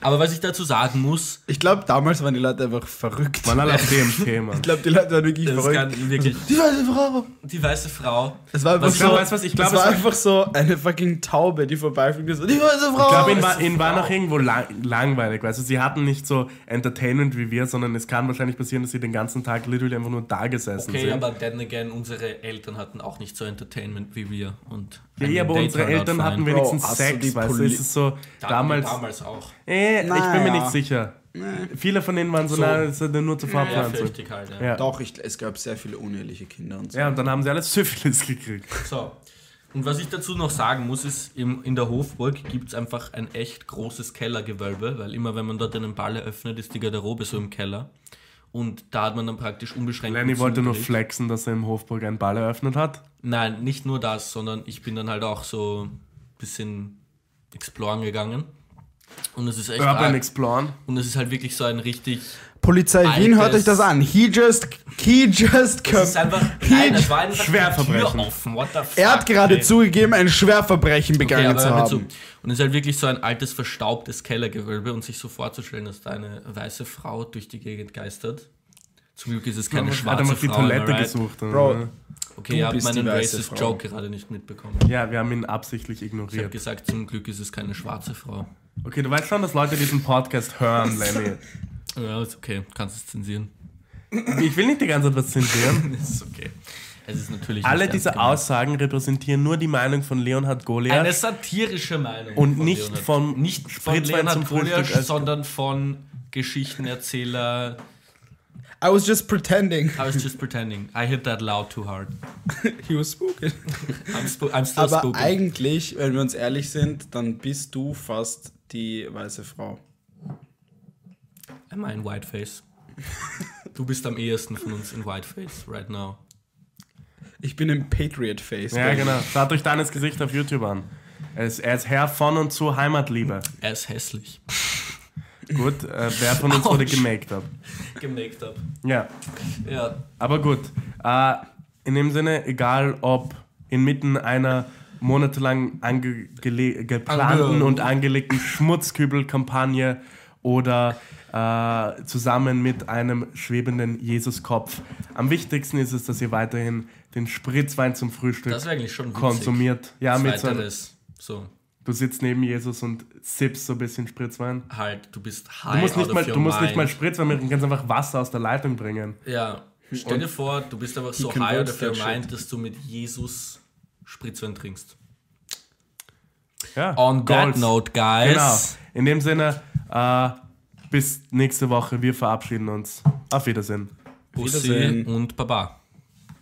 Aber was ich dazu sagen muss, Ich glaube, damals waren die Leute einfach verrückt. Man alle auf dem Thema. Ich glaube, die Leute waren wirklich das verrückt. kann wirklich Die weiße Frau. die weiße Frau. Es war einfach Was ich so, glaub, weißt du was, ich es glaub, war es war- einfach so eine fucking Taube, die vorbeifliegt und so, die weiße Frau. Ich glaube, ihnen war, ihnen war noch irgendwo lang, langweilig, weißt du, sie hatten nicht so Entertainment wie wir, sondern es kann wahrscheinlich passieren, dass sie den ganzen Tag literally einfach nur da gesessen Okay, sind. aber then again, unsere Eltern hatten auch nicht so Entertainment wie wir. Und ja, ja, aber unsere Eltern fine. hatten wenigstens Bro, Sex, weißt du, Poli- es ist so, damals, damals auch. äh, ich bin mir nicht sicher. Viele von denen waren so, So. na, das ist nur zur Ja, Fortpflanzung. fürchtig halt, ja. Ja. Doch, ich, es gab sehr viele uneheliche Kinder und so. ja, und dann haben sie alles Syphilis gekriegt. So. Und was ich dazu noch sagen muss, ist, im, in der Hofburg gibt es einfach ein echt großes Kellergewölbe, weil immer wenn man dort einen Ball eröffnet, ist die Garderobe so im Keller. Und da hat man dann praktisch unbeschränkt. Lenny wollte nur flexen, dass er im Hofburg einen Ball eröffnet hat. Nein, nicht nur das, sondern ich bin dann halt auch so ein bisschen exploren gegangen. Und es ist echt Urban arg. Exploren. Und es ist halt wirklich so ein richtig. Polizei Wien, hört Altes- euch das an. He just, he just, Es ist einfach. Nein, es war einfach Schwerverbrechen. die Tür offen. What the fuck? er hat gerade ey. zugegeben, ein Schwerverbrechen Okay, begangen aber zu haben. zu. Und es ist halt wirklich so ein altes, verstaubtes Kellergewölbe und sich so vorzustellen, dass da eine weiße Frau durch die Gegend geistert. Zum Glück ist es keine hat schwarze einfach die Frau. am I Toilette right? gesucht. Bro, Okay, ihr habt meinen racist Frau. Joke gerade nicht mitbekommen. Ja, wir haben ihn absichtlich Ich habe ignoriert. gesagt, zum Glück ist es keine schwarze Frau. Okay, du weißt schon, dass Leute diesen Podcast hören, Lenny. Ja, ist okay. Kannst es zensieren. Ich will nicht die ganze Zeit was zensieren. Ist okay. Es ist natürlich. Alle diese. Aussagen repräsentieren nur die Meinung von Leonhard Goliath. Eine satirische Meinung. Und von nicht vom Nicht von Leonhard Goliath, sondern von Geschichtenerzähler. I was just pretending. I was just pretending. I hit that loud too hard. He was spoken. I'm, spo I'm still Aber spoken. eigentlich, wenn wir uns ehrlich sind, dann bist du fast die weiße Frau. Am I in Whiteface? Du bist am ehesten von uns in Whiteface right now. Ich bin im Patriot Face. Ja, genau. Schaut euch deines Gesicht auf YouTube an. Er ist, er ist Herr von und zu Heimatliebe. Er ist hässlich. Gut, äh, wer von uns wurde gemaked up? Gemaked up. Ja, Ja. aber gut. Äh, in dem Sinne, egal ob inmitten einer monatelang ange geplanten Ange- und angelegten Schmutzkübelkampagne oder äh, zusammen mit einem schwebenden Jesuskopf. Am wichtigsten ist es, dass ihr weiterhin den Spritzwein zum Frühstück Das eigentlich schon witzig. konsumiert. Ja, mit so. So, du sitzt neben Jesus und sippst so ein bisschen Spritzwein. halt, du bist high Du musst, out nicht of mal, your du musst nicht mal Spritzwein machen, du kannst einfach Wasser aus der Leitung bringen. Ja, stell dir vor, du bist einfach so high out work of your that shit. mind, dass du mit Jesus Spritzwein trinkst. Ja, On that Goals. note, guys. Genau. In dem Sinne, äh, bis nächste Woche. Wir verabschieden uns. Auf Wiedersehen. Bussi Wiedersehen. und Baba.